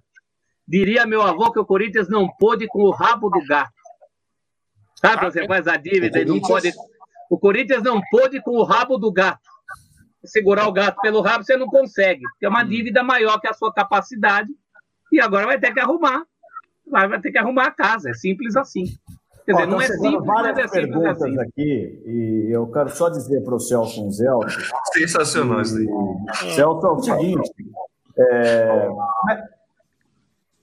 diria meu avô que o Corinthians não pôde com o rabo do gato. Sabe, você faz a dívida e não pode. O Corinthians não pôde com o rabo do gato segurar o gato pelo rabo, você não consegue. É uma hum. dívida maior que a sua capacidade e agora vai ter que arrumar. Vai, vai ter que arrumar a casa. É simples assim. Quer dizer, Ó, não é simples, várias mas é perguntas assim. aqui, e eu quero só dizer para o Celso Zé. Sensacional isso aí. Celso, é o seguinte. É,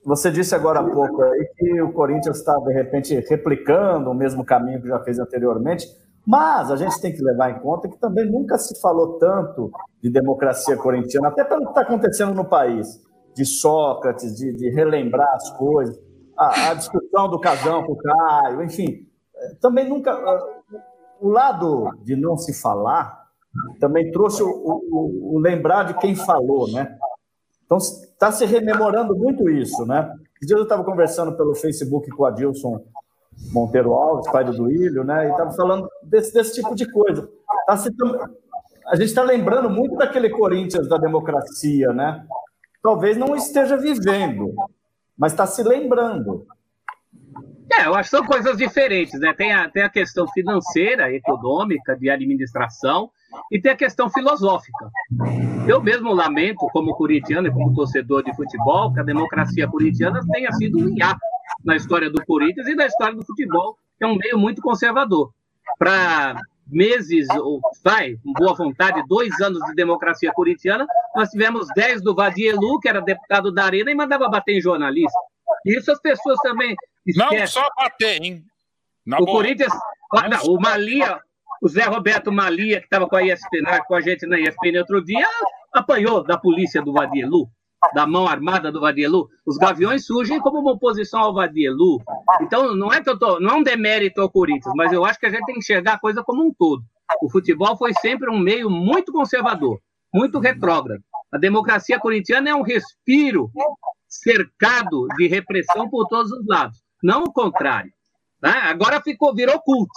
você disse agora há pouco aí que o Corinthians está, de repente, replicando o mesmo caminho que já fez anteriormente. Mas a gente tem que levar em conta que também nunca se falou tanto de democracia corintiana, até pelo que está acontecendo no país, de Sócrates, de, de relembrar as coisas, a, a, discussão do casão com o Caio, enfim. Também nunca. O lado de não se falar também trouxe o, o, o lembrar de quem falou, né? Então está se rememorando muito isso, né? Dia eu estava conversando pelo Facebook com o Adilson Monteiro Alves, pai do Duílio, né? E estava falando desse, desse tipo de coisa. Tá a gente está lembrando muito daquele Corinthians da democracia, né? Talvez não esteja vivendo, mas está se lembrando. É, eu acho que são coisas diferentes, né? Tem a, tem a questão financeira, econômica, de administração, e tem a questão filosófica. Eu mesmo lamento, como corintiano e como torcedor de futebol, que a democracia corintiana tenha sido um hiato na história do Corinthians e na história do futebol, que é um meio muito conservador. Para meses, ou vai, com boa vontade, dois anos de democracia corintiana, nós tivemos dez do Vadielu, que era deputado da Arena, e mandava bater em jornalista. Isso as pessoas também esquecem. Não só bater, hein? Na o boa. Corinthians, não, não, o Malia, o Zé Roberto Malia, que estava com a ESPN, com a gente na ESPN outro dia, apanhou da polícia do Vadielu da mão armada do Vadielu, os gaviões surgem como uma oposição ao Vadielu. Então, não é que eu tô, não é um demérito ao Corinthians, mas eu acho que a gente tem que enxergar a coisa como um todo. O futebol foi sempre um meio muito conservador, muito retrógrado. A democracia corintiana é um respiro cercado de repressão por todos os lados, não o contrário. Né? Agora ficou, virou culto.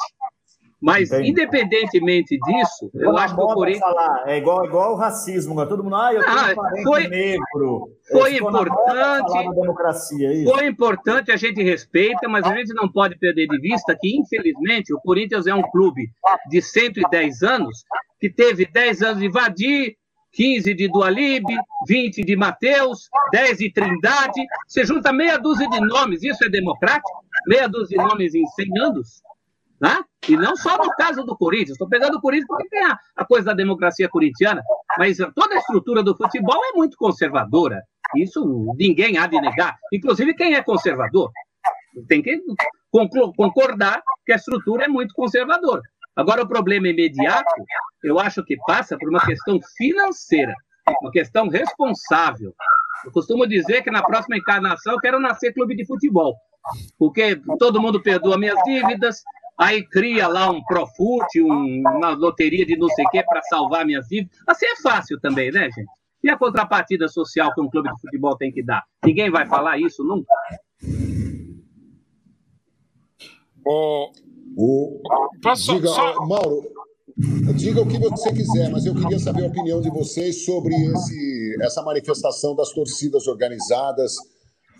Mas, Entendi. independentemente disso, eu, acho que o Corinthians. Falar. É igual, igual o racismo, né? todo mundo, ah, eu tenho ah, um parente foi, negro. Foi importante. Democracia, é foi importante, a gente respeita, mas a gente não pode perder de vista que, infelizmente, o Corinthians é um clube de 110 anos que teve 10 anos de Vadir, 15 de Dualib, 20 de Mateus, 10 de Trindade. Você junta meia dúzia de nomes, isso é democrático? Meia dúzia de nomes em 100 anos? Né? E não só no caso do Corinthians, estou pegando o Corinthians porque tem a, a, coisa da democracia corintiana, mas toda a estrutura do futebol é muito conservadora. Isso ninguém há de negar. Inclusive quem é conservador tem que concordar que a estrutura é muito conservadora. Agora, o problema imediato, eu acho que passa por uma questão financeira, uma questão responsável. Eu costumo dizer que na próxima encarnação eu quero nascer clube de futebol, porque todo mundo perdoa minhas dívidas, aí cria lá um Profut, um, uma loteria de não sei o quê para salvar minhas dívidas. Assim é fácil também, né, gente? E a contrapartida social que um clube de futebol tem que dar? Ninguém vai falar isso nunca. O, o, diga, só... Mauro, diga o que você quiser, mas eu queria saber a opinião de vocês sobre esse, essa manifestação das torcidas organizadas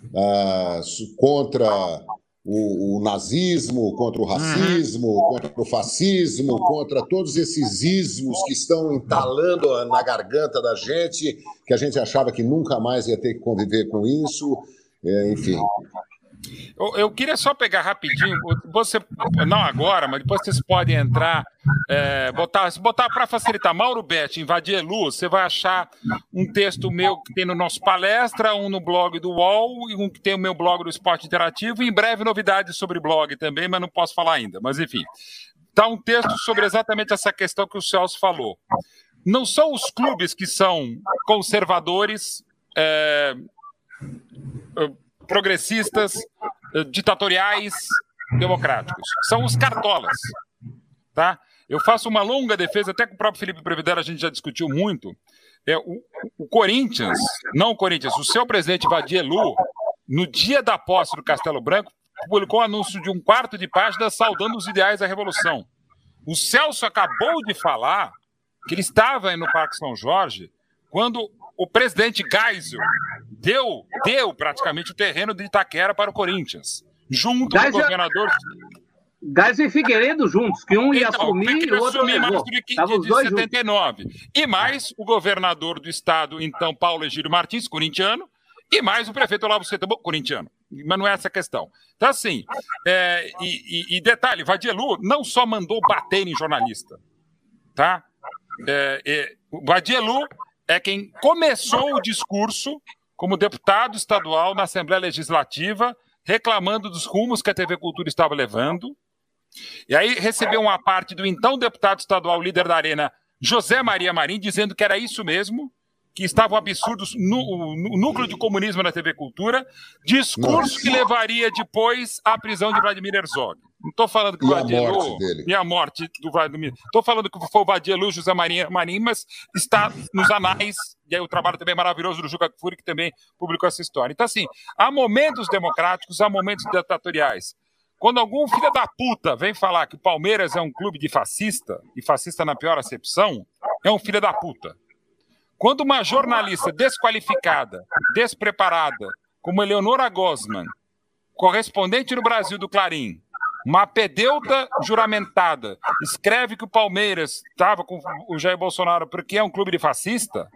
uh, contra o, o, nazismo, contra o racismo, uhum. contra o fascismo, contra todos esses ismos que estão entalando na garganta da gente, que a gente achava que nunca mais ia ter que conviver com isso. É, enfim, eu, eu, queria só pegar rapidinho, você, não agora, mas depois vocês podem entrar, é, botar, botar para facilitar. Mauro Bet, invadir Elu, você vai achar um texto meu que tem no nosso palestra, um no blog do UOL e um que tem o meu blog do Esporte Interativo, e em breve novidades sobre blog também, mas não posso falar ainda. Mas enfim, está um texto sobre exatamente essa questão que o Celso falou. Não são os clubes que são conservadores. É, progressistas, eh, ditatoriais, democráticos. São os cartolas. Tá? Eu faço uma longa defesa, até com o próprio Felipe Previdera a gente já discutiu muito. É, o, o Corinthians, não o Corinthians, o seu presidente Vadielu, no dia da posse do Castelo Branco, publicou um anúncio de um quarto de página saudando os ideais da Revolução. O Celso acabou de falar que ele estava no Parque São Jorge quando o presidente Geisel deu, deu praticamente o terreno de Itaquera para o Corinthians, junto Geisel... com o governador. Geisel e Figueiredo juntos, que um ia então, assumir e o outro levou. De, de, de 79. Juntos. E mais o governador do estado, então, Paulo Egídio Martins, corintiano, e mais o prefeito Olavo Setúbal, corintiano. Mas não é essa a questão. Então, assim, é, e, e, e, detalhe, Vadielu não só mandou bater em jornalista, tá? É, é, Vadielu é quem começou o discurso como deputado estadual na Assembleia Legislativa, reclamando dos rumos que a TV Cultura estava levando. E aí recebeu uma parte do então deputado estadual, líder da Arena, José Maria Marim, dizendo que era isso mesmo, que estavam absurdos no, núcleo de comunismo na TV Cultura, discurso Nossa. que levaria depois à prisão de Vladimir Herzog. Não estou falando que o Vadielu. E a morte do Vladimir. Estou falando que foi o Vadielu José Marinho, Marinho, mas está nos anais. E aí o trabalho também maravilhoso do Juca Kfouri, que também publicou essa história. Então, assim, há momentos democráticos, há momentos ditatoriais. Quando algum filho da puta vem falar que o Palmeiras é um clube de fascista, e fascista na pior acepção, é um filho da puta. Quando uma jornalista desqualificada, despreparada, como Eleonora Gosman, correspondente no Brasil do Clarim, uma pedeuta juramentada escreve que o Palmeiras estava com o Jair Bolsonaro porque é um clube de fascista,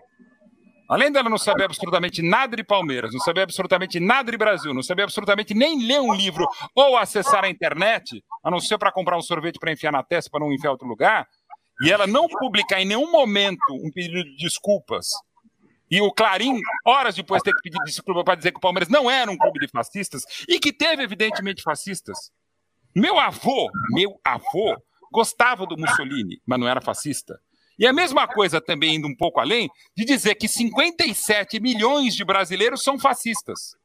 além dela não saber absolutamente nada de Palmeiras, não saber absolutamente nada de Brasil, não saber absolutamente nem ler um livro ou acessar a internet, a não ser para comprar um sorvete para enfiar na testa para não enfiar outro lugar, e ela não publicar em nenhum momento um pedido de desculpas e o Clarim, horas depois, ter que pedir desculpa para dizer que o Palmeiras não era um clube de fascistas e que teve, evidentemente, fascistas. Meu avô, meu avô, gostava do Mussolini, mas não era fascista. E a mesma coisa também, indo um pouco além, de dizer que 57 milhões de brasileiros são fascistas.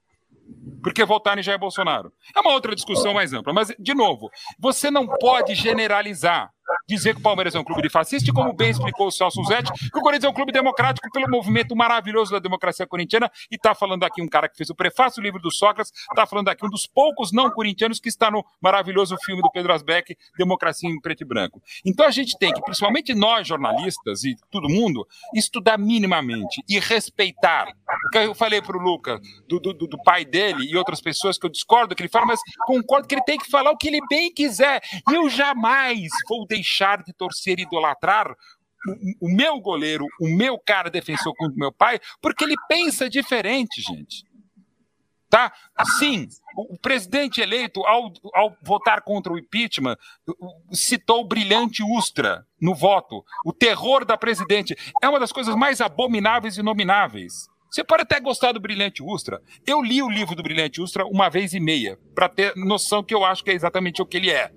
Porque votaram em Jair Bolsonaro. É uma outra discussão mais ampla. Mas, de novo, você não pode generalizar. Dizer que o Palmeiras é um clube de fascista, e como bem explicou o Celso Zetti, que o Corinthians é um clube democrático pelo movimento maravilhoso da democracia corintiana, e está falando aqui um cara que fez o prefácio do livro do Sócrates, está falando aqui um dos poucos não corintianos que está no maravilhoso filme do Pedro Asbeck, Democracia em Preto e Branco. Então a gente tem que, principalmente nós jornalistas e todo mundo, estudar minimamente e respeitar. O que eu falei para o Lucas, do, do, do pai dele e outras pessoas que eu discordo que ele fala, mas concordo que ele tem que falar o que ele bem quiser. E eu jamais vou deixar de torcer e idolatrar o, o meu goleiro, o meu cara defensor contra o meu pai, porque ele pensa diferente, gente. Tá? Sim, o presidente eleito, ao, ao, votar contra o impeachment, citou o brilhante Ustra no voto. O terror da presidente. É uma das coisas mais abomináveis e nomináveis. Você pode até gostar do Brilhante Ustra. Eu li o livro do Brilhante Ustra uma vez e meia, para ter noção que eu acho que é exatamente o que ele é.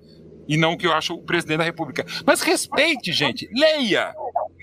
E não o que eu acho o presidente da República. Mas respeite, gente. Leia.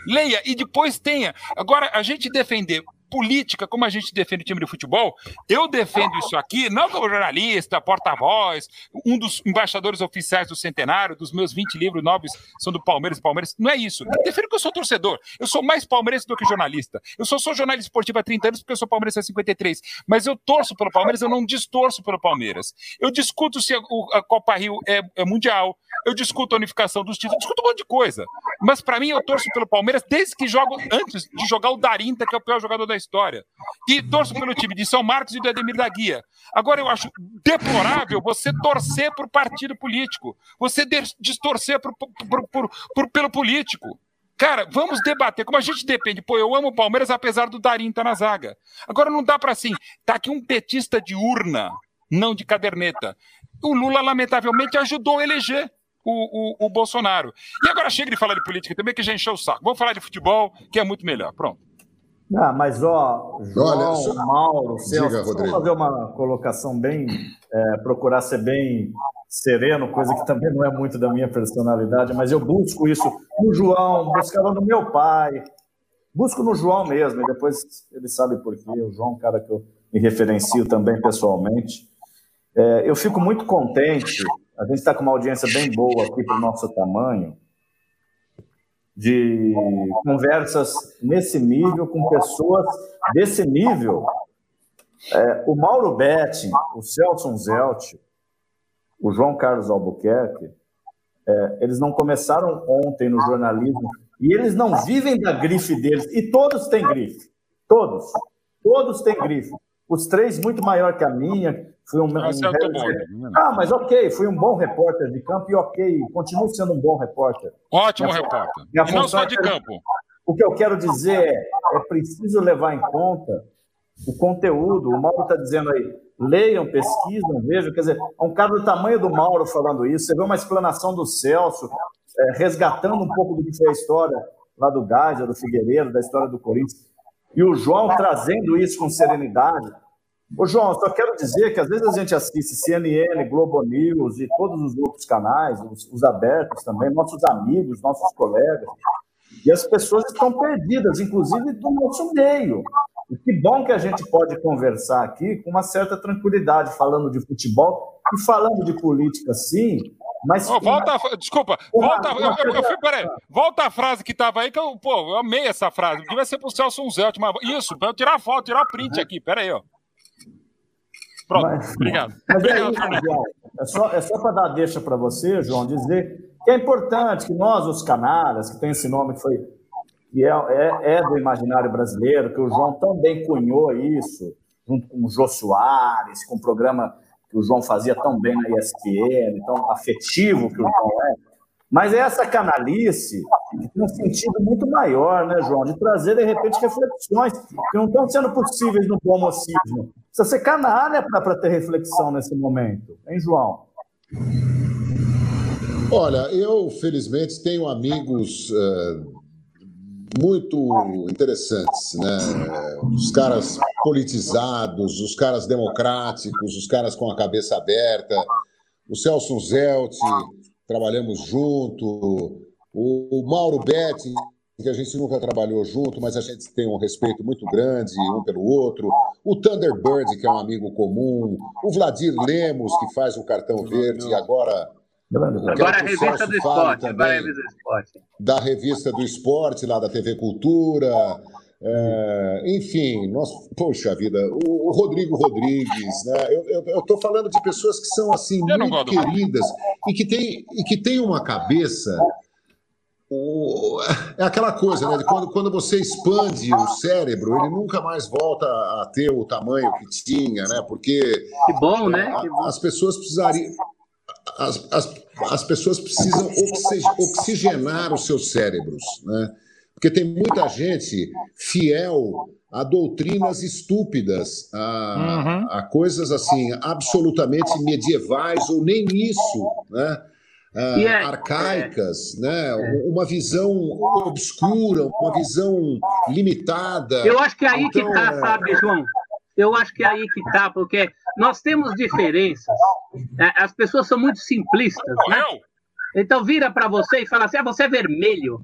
Leia e depois tenha. Agora, a gente defender política, como a gente defende o time de futebol, eu defendo isso aqui, não como jornalista, porta-voz, um dos embaixadores oficiais do centenário, dos meus 20 livros novos são do Palmeiras e Palmeiras. Não é isso. Eu defendo que eu sou torcedor. Eu sou mais palmeirense do que jornalista. Eu só sou jornalista esportivo há 30 anos porque eu sou palmeirense há 53. Mas eu torço pelo Palmeiras, eu não distorço pelo Palmeiras. Eu discuto se a Copa Rio é, é mundial, eu discuto a unificação dos títulos, discuto um monte de coisa. Mas para mim, eu torço pelo Palmeiras desde que jogo, antes de jogar o Darinta, que é o pior jogador da história. E torço pelo time de São Marcos e do Ademir da Guia. Agora, eu acho deplorável você torcer por partido político, você distorcer por, por, por, pelo político. Cara, vamos debater. Como a gente depende. Pô, eu amo o Palmeiras, apesar do Darim estar tá na zaga. Agora não dá para assim. Tá aqui um petista de urna, não de caderneta. O Lula, lamentavelmente, ajudou a eleger o, o, o Bolsonaro. E agora chega de falar de política também, que já encheu o saco. Vamos falar de futebol, que é muito melhor. Pronto. Ah, mas ó, João, Olha, só... Mauro, Celso, vamos fazer uma colocação bem, é, procurar ser bem sereno, coisa que também não é muito da minha personalidade, mas eu busco isso no João, buscava no meu pai, busco no João mesmo, e depois ele sabe por quê. O João é um cara que eu me referencio também pessoalmente. É, eu fico muito contente, a gente está com uma audiência bem boa aqui para o nosso tamanho, de conversas nesse nível, com pessoas desse nível. É, o Mauro Betting, o Celso Zelt, o João Carlos Albuquerque, é, eles não começaram ontem no jornalismo e eles não vivem da grife deles. E todos têm grife. Todos. Todos têm grife. Os três muito maior que a minha, Fui um, um bom, ah, mas ok, fui um bom repórter de campo e ok, continuo sendo um bom repórter. Ótimo minha, repórter. Minha e não só de é, campo. O que eu quero dizer é, é preciso levar em conta o conteúdo. O Mauro está dizendo aí, leiam, pesquisam, vejam. Quer dizer, é um cara do tamanho do Mauro falando isso. Você vê uma explanação do Celso, é, resgatando um pouco do que foi a história lá do Gádia, do Figueiredo, da história do Corinthians. E o João trazendo isso com serenidade. Ô, João, só quero dizer que às vezes a gente assiste CNN, Globo News e todos os outros canais, os, os abertos também, nossos amigos, nossos colegas, e as pessoas estão perdidas, inclusive do nosso meio. E que bom que a gente pode conversar aqui com uma certa tranquilidade, falando de futebol e falando de política, sim, mas. Oh, volta, a, desculpa, volta, eu, eu, eu, peraí, volta a frase que estava aí, que eu, pô, eu amei essa frase. Devia ser para o Celso Zelt, mas isso, para eu tirar foto, tirar print aqui, peraí, ó. Pronto, mas, obrigado. Mas obrigado, é, é só, é só para dar deixa para você, João, dizer que é importante que nós, os canalhas, que tem esse nome que foi que é, é, é, do imaginário brasileiro, que o João também cunhou isso, junto com o Jô Soares, com o programa que o João fazia tão bem na ESPN, tão afetivo que o João é. Mas é essa canalice tem um sentido muito maior, né, João? De trazer, de repente, reflexões que não estão sendo possíveis no bom mocismo. Precisa ser canalha para ter reflexão nesse momento. Hein, João? Olha, eu, felizmente, tenho amigos uh, muito interessantes, né? Os caras politizados, os caras democráticos, os caras com a cabeça aberta. O Celso Zelt trabalhamos junto, o, o Mauro Betti, que a gente nunca trabalhou junto, mas a gente tem um respeito muito grande um pelo outro, o Thunderbird, que é um amigo comum, o Vladir Lemos, que faz o cartão verde e agora Agora a revista do esporte. Agora a revista do esporte. Da revista do esporte, lá da TV Cultura. É, enfim, nós, poxa vida, o, o Rodrigo Rodrigues, né? Eu estou falando de pessoas que são assim muito queridas e que têm e que tem uma cabeça o, é aquela coisa, né? De quando, quando você expande o cérebro, ele nunca mais volta a ter o tamanho que tinha, né? Porque que bom, né? Bom. as pessoas precisariam as, as, as pessoas precisam oxigenar os seus cérebros, né? Porque tem muita gente fiel a doutrinas estúpidas, a, uhum. a coisas assim absolutamente medievais ou nem isso, né? Uh, é, arcaicas, é, né? É. uma visão obscura, uma visão limitada. Eu acho que é aí então, que está, sabe, João? Eu acho que é aí que está, porque nós temos diferenças. É, as pessoas são muito simplistas, né? Então vira para você e fala assim: ah, você é vermelho,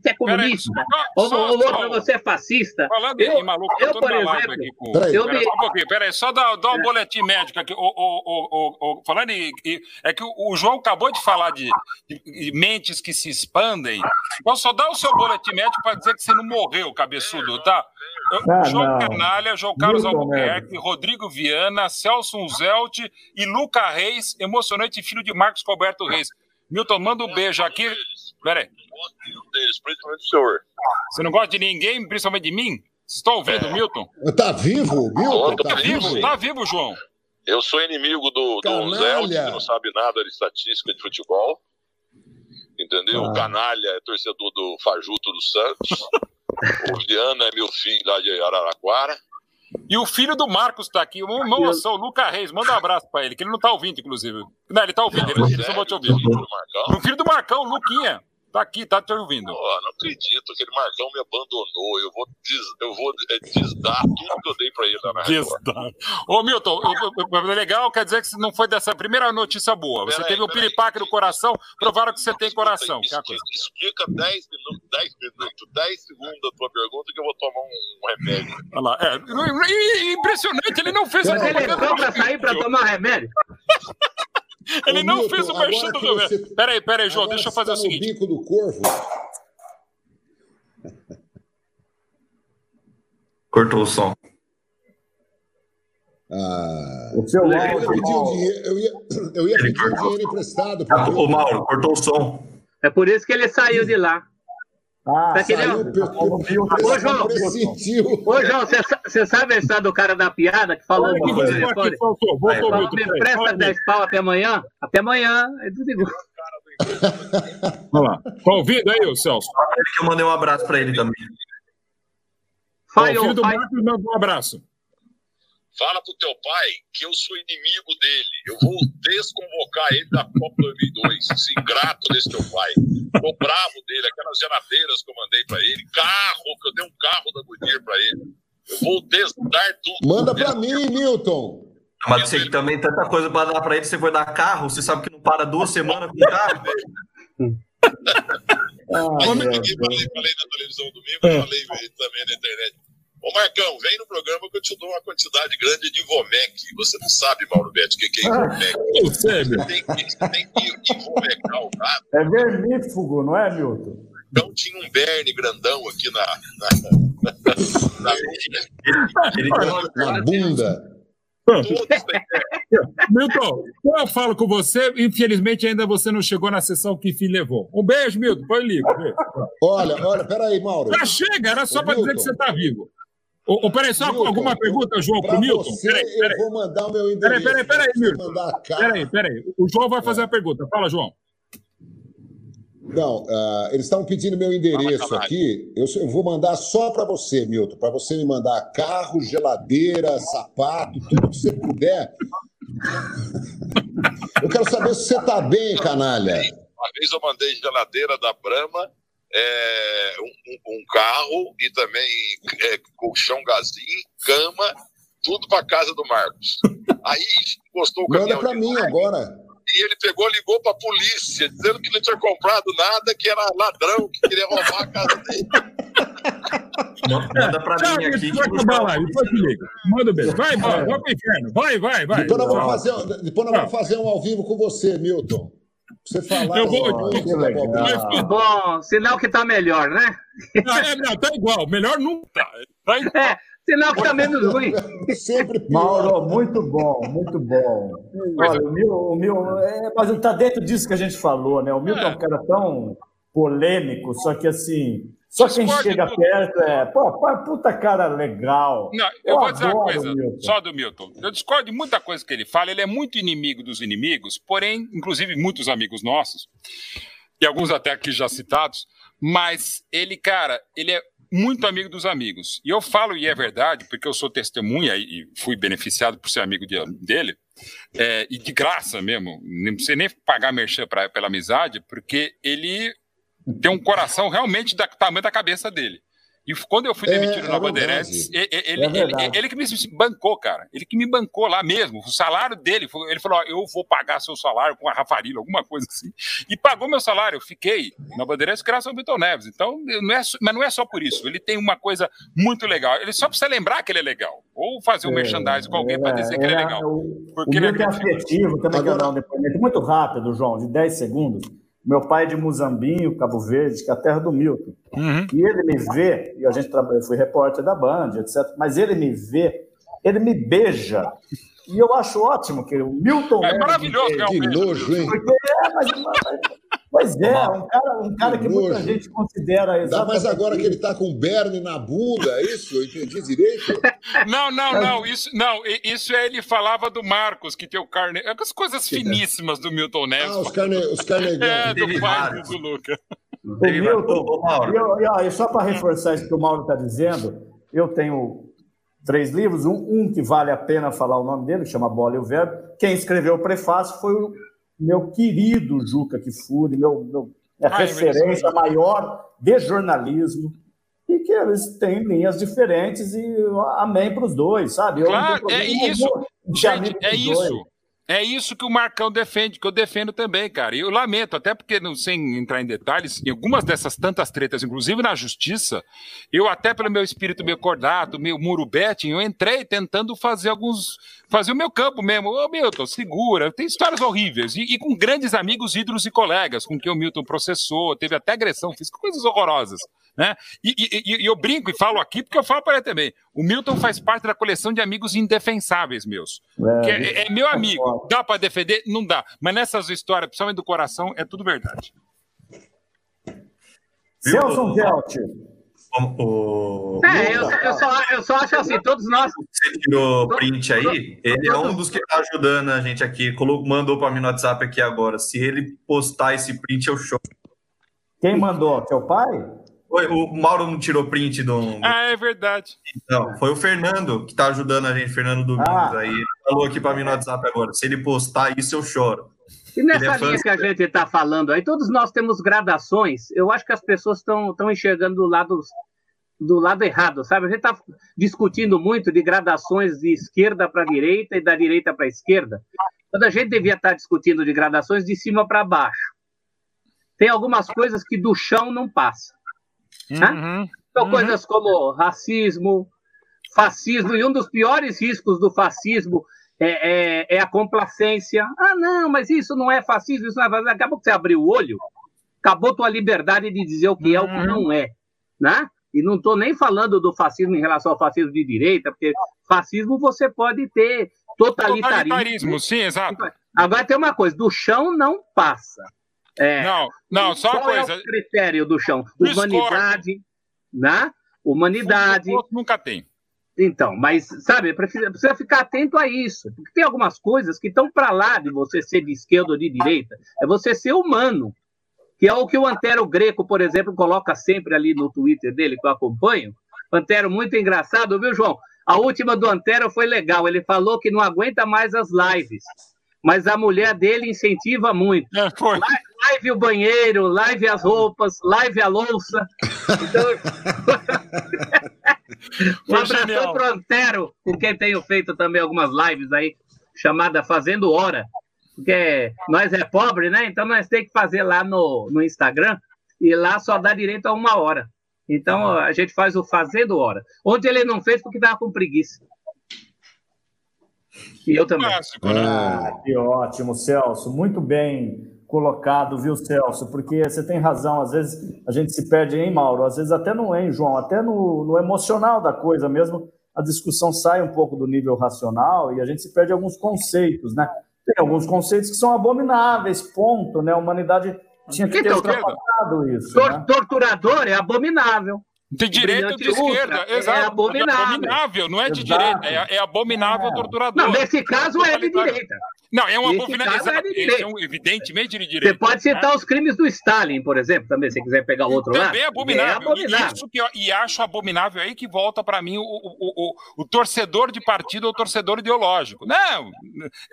você é comunista, ou, só, ou outro, você é fascista. Falando eu, maluco, eu, por exemplo, aqui com... peraí, eu pera me... só um pouquinho, peraí, só dar, dar um boletim médico aqui. O, o, o, falando em, é que o, João acabou de falar de, de, mentes que se expandem. Então só dá o seu boletim médico para dizer que você não morreu, cabeçudo, tá? Ah, João não. Canalha, João Carlos Milton Albuquerque, mesmo. Rodrigo Viana, Celso Zelt e Luca Reis, emocionante filho de Marcos Roberto Reis. Milton, manda um beijo aqui. Peraí. Deles, principalmente o senhor. Você não gosta de ninguém, principalmente de mim? Estou ouvindo, é. Milton? Tá vivo, Milton? Tá, tá vivo, vivo, tá vivo, João. Eu sou inimigo do, do Zé, que não sabe nada de estatística de futebol. Entendeu? Ah. O Canalha é torcedor do Fajuto do Santos. o Viana é meu filho lá de Araraquara. E o filho do Marcos está aqui, uma emoção, o Luca Reis. Manda um abraço para ele, que ele não está ouvindo, inclusive. Não, ele está ouvindo, ele, ele só vai te ouvir. O filho do Marcão, o Luquinha. Tá aqui, tá te ouvindo. Oh, não acredito, aquele Marcão me abandonou. Eu vou, des, eu vou é, desdar tudo que eu dei pra ele lá na Desdar. Ô, Milton, é legal, quer dizer que não foi dessa primeira notícia boa. Você teve o um piripaque do coração, provaram que você tem coração. Explica, que é explica 10 minutos, 10 minutos, 10 segundos da tua pergunta que eu vou tomar um remédio. Olha lá, é, impressionante, ele não fez a Ele entrou pra sair pra tomar remédio? Ele Ô, não Milton, fez o merchan do. Você... Peraí, peraí, João, deixa eu fazer tá o seguinte. bico do corvo. Cortou o som. Ah, o seu eu, ia pedir um dinheiro, eu ia, eu ia pedir um dinheiro emprestado. Ah, ô, Mauro, cortou o som. É por isso que ele saiu de lá. Ah, tá saiu, Ô, João, ô, João você sabe a história do cara da piada que que? Voltou, voltou, me presta 10 pau até amanhã? Até amanhã, ele desligou. Olha lá. Tá ouvindo aí, o Celso? Ele que eu mandei um abraço para ele também. Falhou, o filho do Marcos manda um abraço. Fala pro teu pai que eu sou inimigo dele. Eu vou desconvocar ele da Copa 2002. Esse ingrato desse teu pai. Tô bravo dele. Aquelas geladeiras que eu mandei pra ele. Carro, que eu dei um carro da Goodyear pra ele. Eu vou desdar tudo. Manda pra mim, Milton. Mas você também tanta coisa pra dar pra ele, você foi dar carro, você sabe que não para duas semanas com carro. ah, Mas eu falei, falei na televisão domingo, eu falei também na internet. Ô Marcão, vem no programa que eu te dou uma quantidade grande de Vomec. Você não sabe, Mauro Betti, o que, que é Vomec. Ah, você tem que, tem que Ivomecar o gado. É vermífugo, não é, Milton? Então tinha um berne grandão aqui na, na, na, na, na bunda. Milton, eu falo com você, infelizmente ainda você não chegou na sessão que fim levou. Um beijo, Milton, põe o ligo. Olha, olha, peraí, Mauro. Já chega, era só para dizer que você está vivo. Ô, ô, peraí, só Milton, alguma pergunta, João, para o Milton? Você, peraí, peraí. Eu vou mandar o meu endereço. Peraí, peraí, peraí, Milton. Peraí, peraí. O João vai fazer a pergunta. Fala, João. Não, uh, eles estavam pedindo meu endereço aqui. Eu, eu, vou mandar só para você, Milton, para você me mandar carro, geladeira, sapato, tudo que você puder. eu quero saber se você está bem, canalha. Uma vez eu mandei geladeira da Brama, é, um, um, carro e também é, colchão gazinho, cama, tudo para casa do Marcos. Aí gostou o Manda para mim agora e ele pegou, ligou para a polícia, dizendo que não tinha comprado nada, que era ladrão, que queria roubar a casa dele. Manda para mim aqui. Vai acabar lá, depois te liga. Manda bem. Vai, vai, vai pro inferno. Vai, vai, vai. Depois nós vamos fazer, depois nós vamos fazer um ao vivo com você, Milton. Você falar Eu vou- que legal. Bobrinha. Bom, sinal que tá melhor, né? É, não, tá igual. Melhor não tá. Tá igual. É, sinal que tá menos ruim. Sempre pior. Mauro, muito bom, muito bom. Olha, o Mil, o Mil é, mas está dentro disso que a gente falou, né? O Milton é um cara tão polêmico, só que assim, só quem chega perto é, pô, puta cara legal. Não, eu, Eu vou dizer uma coisa só do Milton. Eu discordo de muita coisa que ele fala. Ele é muito inimigo dos inimigos, porém, inclusive muitos amigos nossos, e alguns até aqui já citados, mas ele, cara, ele é muito amigo dos amigos. E eu falo, e é verdade, porque eu sou testemunha e fui beneficiado por ser amigo de- dele, é, e de graça mesmo, não precisa nem pagar merchan pra, pela amizade, porque ele tem um coração realmente da tamanho da cabeça dele. E quando eu fui É, demitido é na. Bandeirantes, e- e- ele, É ele, ele que me bancou, cara. Ele que me bancou lá mesmo. O salário dele, ele falou: ó, eu vou pagar seu salário com a Rafarila, alguma coisa assim. E pagou meu salário. Eu fiquei na Bandeirantes graças ao Vitor Neves. Então, eu- não é, mas não é só por isso. Ele tem uma coisa muito legal. Ele só precisa lembrar que ele é legal. Ou fazer um merchandising com alguém para dizer que ele é legal. O, o Porque ele é Milton é afetivo, também Agora- dar um depoimento muito rápido, João, de 10 segundos. Meu pai é de Muzambinho, Cabo Verde, que é a terra do Milton. Uhum. E ele me vê, e a gente trabalha, eu fui repórter da Band, etc. Mas ele me vê, ele me beija. E eu acho ótimo que o Milton. É maravilhoso me ganhar um Que nojo, hein? Porque é, mas, mas- pois é, um cara, um cara que muita gente considera exatamente. mais agora que ele tá com berne na bunda, é isso? Eu entendi direito? Não, não, não. Isso, não, isso é ele falava do Marcos, que tem o carne. É as coisas finíssimas do Milton Neves. Ah, os, carne, os carnegão. É, do pai do Luca. O Milton, Ô, Mauro. ó, e só para reforçar isso que o Mauro está dizendo, eu tenho três livros, um, um que vale a pena falar o nome dele, que chama Bola e o Verbo. Quem escreveu o prefácio foi o meu querido Juca Kifuri, meu, meu é Ah, é referência maior de jornalismo. E que eles têm linhas diferentes e amém para os dois, sabe? Eu não Claro, é isso. Gente, é dos dois. É isso que o Marcão defende, que eu defendo também, cara. E eu lamento, até porque, não, sem entrar em detalhes, em algumas dessas tantas tretas, inclusive na justiça, eu até pelo meu espírito meio cordato, meio murubete, eu entrei tentando fazer alguns. fazer o meu campo mesmo. Ô, Milton, segura. Tem histórias horríveis. E, e com grandes amigos, ídolos e colegas, com quem o Milton processou, teve até agressão física, coisas horrorosas. Né? E, e- e- e eu brinco e falo aqui porque eu falo para ele também. O Milton faz parte da coleção de amigos indefensáveis meus. É, é, é meu amigo. Dá para defender? Não dá. Mas nessas histórias, principalmente do coração, é tudo verdade. Celso Zelt, O, É, eu, eu só, eu só acho assim, todos nós. você tirou print aí, ele é um dos que tá ajudando a gente aqui. Mandou para mim no WhatsApp aqui agora. Se ele postar esse print, eu choro. quem mandou? Teu pai? Oi, o Mauro não tirou print do. Ah, é verdade. Não, foi o Fernando que tá ajudando a gente, Fernando Domingos Ah. aí. Ele falou aqui para mim no WhatsApp agora. Se ele postar isso, eu choro. E nessa é linha fã- que a gente está falando aí, todos nós temos gradações. Eu acho que as pessoas estão enxergando do lado, do lado errado, sabe? A gente está discutindo muito de gradações de esquerda para direita e da direita para esquerda, quando a gente devia estar discutindo de gradações de cima para baixo. Tem algumas coisas que do chão não passa. Uhum. São Uhum. coisas como racismo, fascismo, e um dos piores riscos do fascismo é, é- é a complacência. Ah, não, mas isso não é fascismo, isso não é fascismo. Acabou que você abriu o olho, acabou tua liberdade de dizer o que é o que não é. Né? E não estou nem falando do fascismo em relação ao fascismo de direita, porque fascismo você pode ter totalitarismo. Totalitarismo, sim, exato. Agora tem uma coisa, do chão não passa. É, Não, não, só uma coisa. é o critério do chão? Humanidade, né? Humanidade. Nunca tem. Então, mas, sabe, precisa, precisa ficar atento a isso. Porque tem algumas coisas que estão para lá de você ser de esquerda ou de direita. É você ser humano. Que é o que o Antero Greco, por exemplo, coloca sempre ali no Twitter dele, que eu acompanho. Antero, muito engraçado, viu, João? A última do Antero foi legal. Ele falou que não aguenta mais as lives. Mas a mulher dele incentiva muito. É, foi. Live o banheiro, live as roupas, live a louça. Então, um abração genial. pro Antero, com quem tenho feito também algumas lives aí, chamada Fazendo Hora. Porque nós é pobre, né? Então nós temos que fazer lá no, no Instagram, e lá só dá direito a uma hora. Então a gente faz o Fazendo Hora. Ontem ele não fez porque estava com preguiça. E eu também. Clássico, né? Ah, que ótimo, Celso. Muito bem colocado, viu, Celso? Porque você tem razão, às vezes a gente se perde em Mauro, às vezes até não é, João, até no, no emocional da coisa mesmo, a discussão sai um pouco do nível racional e a gente se perde alguns conceitos, né? Tem alguns conceitos que são abomináveis, ponto, né? A humanidade tinha que ter Então, ultrapassado isso. Tor- Né? Torturador é abominável. De direita ou de esquerda. é Exato. abominável. abominável, não é de Exato. direita, é, é abominável É. torturador. Não, nesse caso é de direita. Não, é um abominável. caso é é um, evidentemente de Você direita. pode citar os crimes do Stalin, por exemplo, também, se quiser pegar outro lado. Também é abominável. É abominável. E, isso que eu, e acho abominável aí que volta para mim o, o, o, o torcedor de partido ou o torcedor ideológico. Não,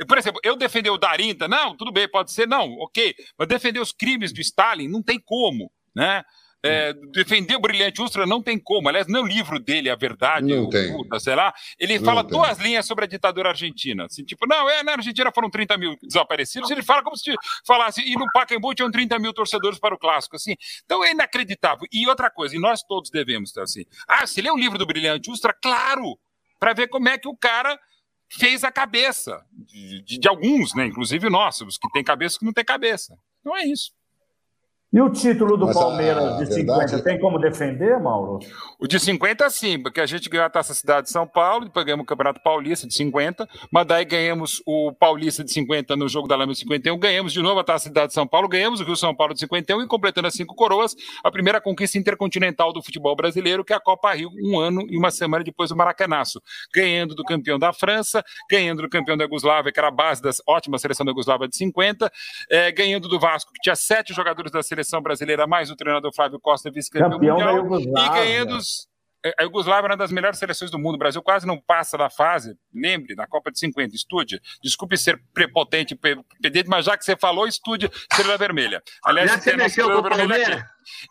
por exemplo, eu defender o Darinta, não, tudo bem, pode ser, não, ok. Mas defender os crimes do Stalin não tem como, né? É, defender o Brilhante Ustra não tem como. Aliás, no livro dele, A Verdade, Não o tem. Puta, sei lá, ele Não fala tem. duas linhas sobre a ditadura argentina. Assim, tipo, não, é, na Argentina foram 30 mil desaparecidos. Ele fala como se falasse, e no Pacaembu tinham 30 mil torcedores para o clássico. Assim. Então é inacreditável. E outra coisa, e nós todos devemos estar assim. Ah, se lê um livro do Brilhante Ustra, claro, para ver como é que o cara fez a cabeça de, de- de alguns, né? Inclusive nossos, que tem cabeça que não tem cabeça. Então é isso. E o título do Mas Palmeiras de verdade- 50, tem como defender, Mauro? O de 50, sim, porque a gente ganhou a Taça Cidade de São Paulo, depois ganhamos o Campeonato Paulista de 50, mas daí ganhamos o Paulista de 50 no jogo da Lama de 51, ganhamos de novo a Taça Cidade de São Paulo, ganhamos o Rio São Paulo de 51 e completando as cinco coroas, a primeira conquista intercontinental do futebol brasileiro, que é a Copa Rio, um ano e uma semana depois do Maracanaço, ganhando do campeão da França, ganhando do campeão da Yugoslávia, que era a base da ótima seleção da Yugoslávia de 50, eh, ganhando do Vasco, que tinha sete jogadores da seleção brasileira, mais o treinador Flávio Costa, vice-campeão mundial, e Iugoslávia. ganhando os a Yugoslávia era uma das melhores seleções do mundo. O Brasil quase não passa da fase. Lembre, na Copa de 50, estude. Desculpe ser prepotente mas já que você falou, estude Estrela Vermelha. Aliás, Já você mexeu com o Palmeiras?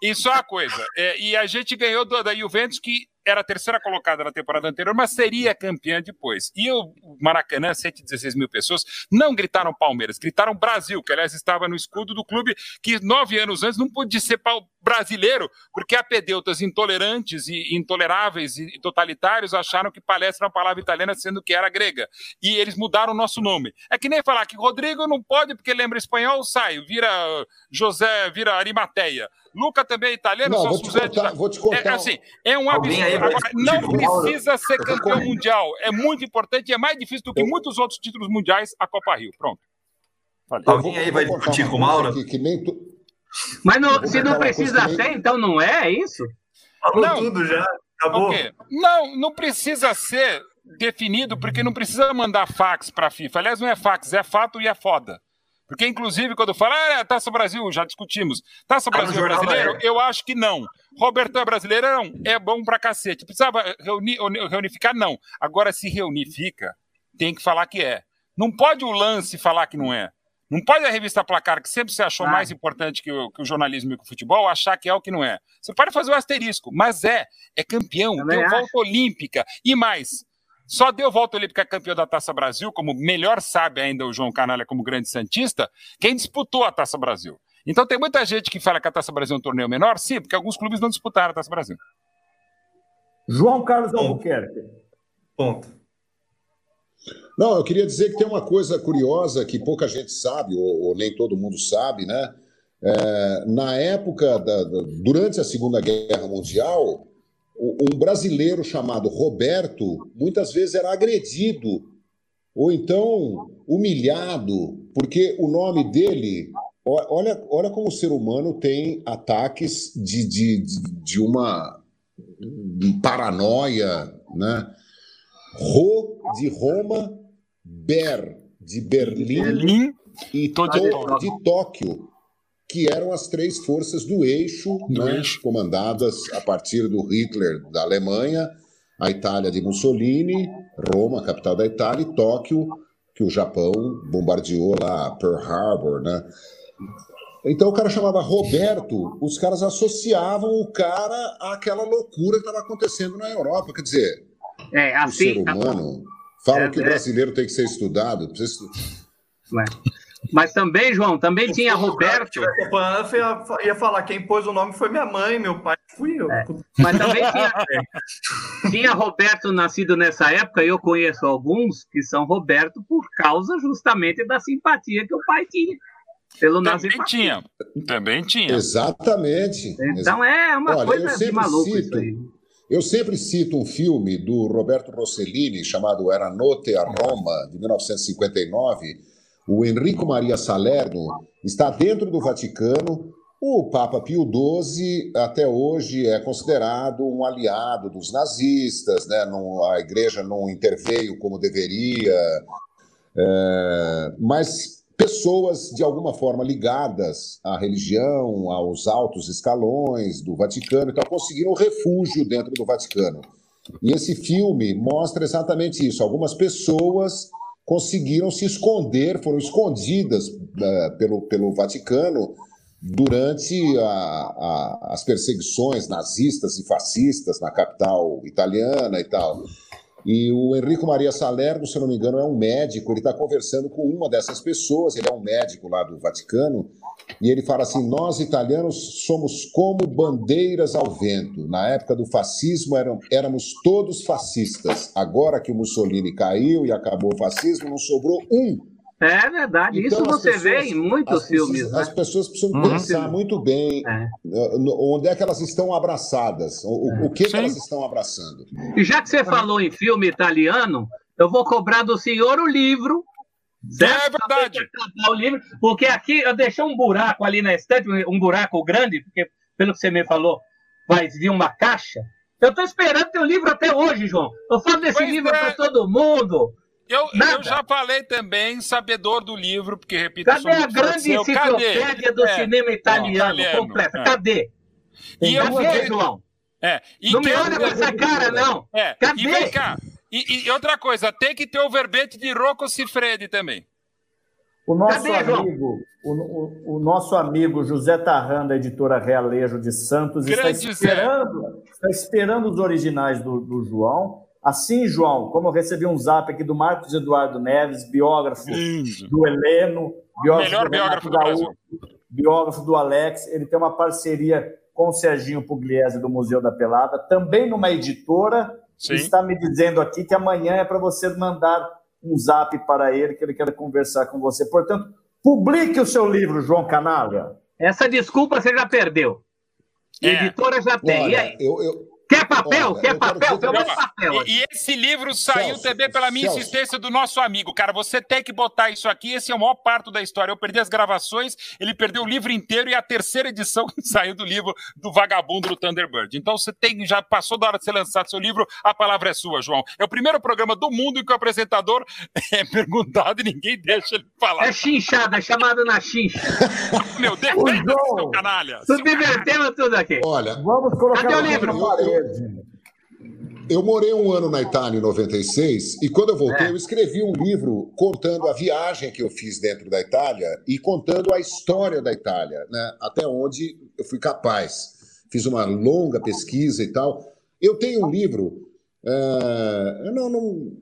E só uma coisa, é, e a gente ganhou do- da Juventus, que era a terceira colocada na temporada anterior, mas seria campeã depois. E o Maracanã, 116 mil pessoas, não gritaram Palmeiras, gritaram Brasil, que aliás estava no escudo do clube que nove anos antes não podia ser brasileiro, porque apedeutas intolerantes e intoleráveis e totalitários acharam que palestra era uma palavra italiana, sendo que era grega. E eles mudaram o nosso nome. É que nem falar que Rodrigo não pode porque lembra espanhol, sai, vira José, vira Arimateia. Luca também é italiano, Não, te José contar, vou te é, contar. assim, é um absurdo. Agora, não precisa ser campeão mundial. É muito importante e é mais difícil do que muitos outros títulos mundiais a Copa Rio. Pronto. Falei. Alguém vou- aí vai discutir com o Mauro? que nem tu- Mas não- se não precisa ser, então não é, é isso? Falou Não. tudo já. Acabou. O quê? Não, não precisa ser definido, porque não precisa mandar fax para a FIFA. Aliás, não é fax, é fato e é foda. Porque, inclusive, quando fala, ah, é, Taça Brasil, já discutimos. Taça no Brasil é brasileiro? Época. Eu acho que não. Roberto é brasileiro? Não. É bom pra cacete. Precisava reunir, reunificar? Não. Agora, se reunifica, tem que falar que é. Não pode o lance falar que não é. Não pode a revista Placar, que sempre se achou Ah. mais importante que o, que o jornalismo e que o futebol, achar que é o que não é. Você pode fazer o asterisco, mas é. É campeão, Também acho. volta olímpica. E mais, só deu volta olímpica campeão da Taça Brasil, como melhor sabe ainda o João Canalha como grande Santista, quem disputou a Taça Brasil. Então tem muita gente que fala que a Taça Brasil é um torneio menor, sim, porque alguns clubes não disputaram a Taça Brasil. João Carlos Albuquerque. Ponto. Não, eu queria dizer que tem uma coisa curiosa que pouca gente sabe, ou, ou nem todo mundo sabe, né? É, na época, da, da- durante a Segunda Guerra Mundial, um brasileiro chamado Roberto muitas vezes era agredido ou então humilhado, porque o nome dele. Olha, olha como o ser humano tem ataques de, de, de, uma paranoia, né? Ro de Roma, Ber de Berlim Berlim, e To de Tóquio, que eram as três forças do eixo, Do né, eixo. comandadas a partir do Hitler da Alemanha, a Itália de Mussolini, Roma, capital da Itália, e Tóquio, que o Japão bombardeou lá, Pearl Harbor, né? Então o cara chamava Roberto, os caras associavam o cara àquela loucura que estava acontecendo na Europa. Quer dizer, É, o ser assim. humano. Falam É, que o é. brasileiro tem que ser estudado. precisa Mas também, João, também tinha Roberto. eu ia- ia falar, quem pôs o nome foi minha mãe, meu pai fui eu. Mas também tinha, tinha Roberto nascido nessa época, e eu conheço alguns que são Roberto por causa justamente da simpatia que o pai tinha. pelo Também tinha. Também tinha. Exatamente. Então é uma Olha, eu coisa de sempre maluco cito- isso aí. Eu sempre cito um filme do Roberto Rossellini chamado Era Notte a Roma, de 1959. O Enrico Maria Salerno está dentro do Vaticano. O Papa Pio XII, até hoje, é considerado um aliado dos nazistas, né? Não- a igreja não interveio como deveria, é, mas pessoas de alguma forma ligadas à religião, aos altos escalões do Vaticano e tal, conseguiram refúgio dentro do Vaticano. E esse filme mostra exatamente isso. Algumas pessoas conseguiram se esconder, foram escondidas eh, pelo, pelo Vaticano durante a- a- as perseguições nazistas e fascistas na capital italiana e tal. E o Enrico Maria Salerno, se não me engano, é um médico. Ele está conversando com uma dessas pessoas. Ele é um médico lá do Vaticano. E ele fala assim: Nós italianos somos como bandeiras ao vento. Na época do fascismo eram, éramos todos fascistas. Agora que o Mussolini caiu e acabou o fascismo, não sobrou um. É verdade. Então, isso as você pessoas- vê em muitos As filmes, As né? pessoas precisam Uhum. pensar muito bem É. onde é que elas estão abraçadas, o, o- o que, que elas estão abraçando. E já que você falou em filme italiano, eu vou cobrar do senhor o livro. É verdade. O livro, porque aqui eu deixei um buraco ali na estante, um buraco grande, porque pelo que você me falou, vai vir uma caixa. Eu estou esperando teu livro até hoje, João. Eu falo desse Pois livro é. para todo mundo. Eu, eu já falei também, sabedor do livro, porque, repito, eu Cadê a grande enciclopédia do É, cinema italiano completa? é. Cadê? E eu Cadê, vou- João? É, e Não me olha com essa cara, não. É, Cadê? e vem cá. E, e outra coisa, tem que ter o verbete de Rocco Siffredi também. O nosso Cadê, amigo, o, o- o nosso amigo José Tarran, da editora Realejo de Santos, está Zé. esperando, está esperando os originais do, do João. Assim, João, como eu recebi um zap aqui do Marcos Eduardo Neves, biógrafo Lindo. do Heleno, biógrafo Melhor do biógrafo do Gaúcho, biógrafo do Alex. Ele tem uma parceria com o Serginho Pugliese do Museu da Pelada, também numa editora. Sim. Está me dizendo aqui que amanhã é para você mandar um zap para ele, que ele quer conversar com você. Portanto, publique o seu livro, João Canalha. Essa desculpa você já perdeu. É. Editora já tem. e Olha, aí? eu, eu, Quer papel? olha, Quer papel? mando você- papel. E, e esse livro saiu Celso, também pela minha Celso. insistência do nosso amigo. Cara, você tem que botar isso aqui. Esse é o maior parto da história. Eu perdi as gravações, ele perdeu o livro inteiro e a terceira edição que saiu do livro do Vagabundo do Thunderbird. Então você tem, já passou da hora de você lançar seu livro. A palavra é sua, João. É o primeiro programa do mundo em que o apresentador é perguntado e ninguém deixa ele falar. É chinchada, é chamada na chincha. Meu, defenda João. seu canalha. Seu Subvertemos tudo aqui. olha, Vamos colocar Cadê o livro? Eu morei um ano na Itália em 96 e quando eu voltei É. eu escrevi um livro contando a viagem que eu fiz dentro da Itália e contando a história da Itália, né? até onde eu fui capaz. Fiz uma longa pesquisa e tal. Eu tenho um livro, eu não, não-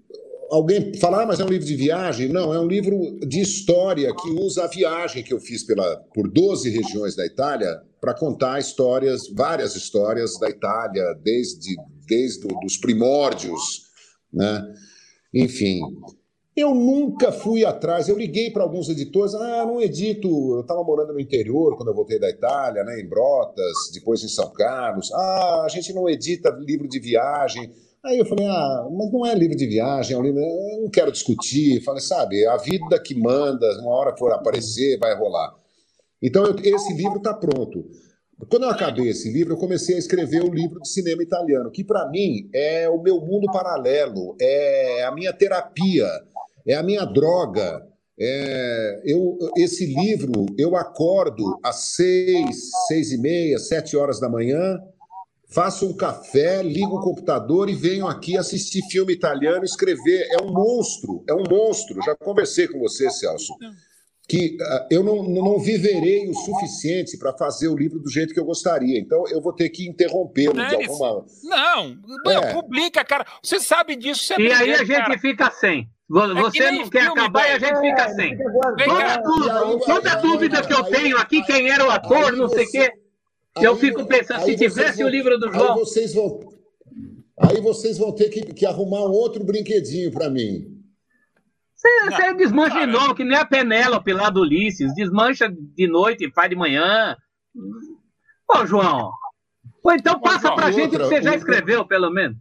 alguém falar, ah, mas é um livro de viagem? Não, é um livro de história que usa a viagem que eu fiz pela, por 12 regiões da Itália para contar histórias, várias histórias da Itália, desde, desde os primórdios, né? Enfim, eu nunca fui atrás. Eu liguei para alguns editores, ah, não edito. Eu estava morando no interior quando eu voltei da Itália, né, em Brotas, depois em São Carlos. Ah, a gente não edita livro de viagem. Aí eu falei, ah, mas não é livro de viagem, é um livro. Eu não quero discutir. Falei, sabe, a vida que manda, uma hora for aparecer, vai rolar. Então, eu- esse livro está pronto. Quando eu acabei esse livro, eu comecei a escrever o livro de cinema italiano, que para mim é o meu mundo paralelo, é a minha terapia, é a minha droga. É, eu, esse livro, eu acordo às seis, seis e meia, sete horas da manhã, faço um café, ligo o computador e venho aqui assistir filme italiano, escrever. É um monstro, é um monstro. Já conversei com você, Celso que ah, eu não, não viverei o suficiente para fazer o livro do jeito que eu gostaria. Então, eu vou ter que interrompê-lo de alguma. Não, É. publica, cara. Você sabe disso. Você é E aí a gente cara. fica sem. Vo- É que Você não quer filme, acabar e a gente fica sem. Toda dúvida, aí, toda aí, dúvida aí, que eu aí, tenho aqui, quem era o ator, aí não sei o você- quê. Eu Aí- fico pensando, se aí tivesse vão- o livro do Aí João. vocês vão, aí vocês vão ter que, que arrumar outro brinquedinho para mim. Você, desmancha de novo, que nem a Penélope lá do Ulisses. Desmancha de noite e faz de manhã. Ô, João. Ou então passa pra gente o que você já outra- escreveu, pelo menos.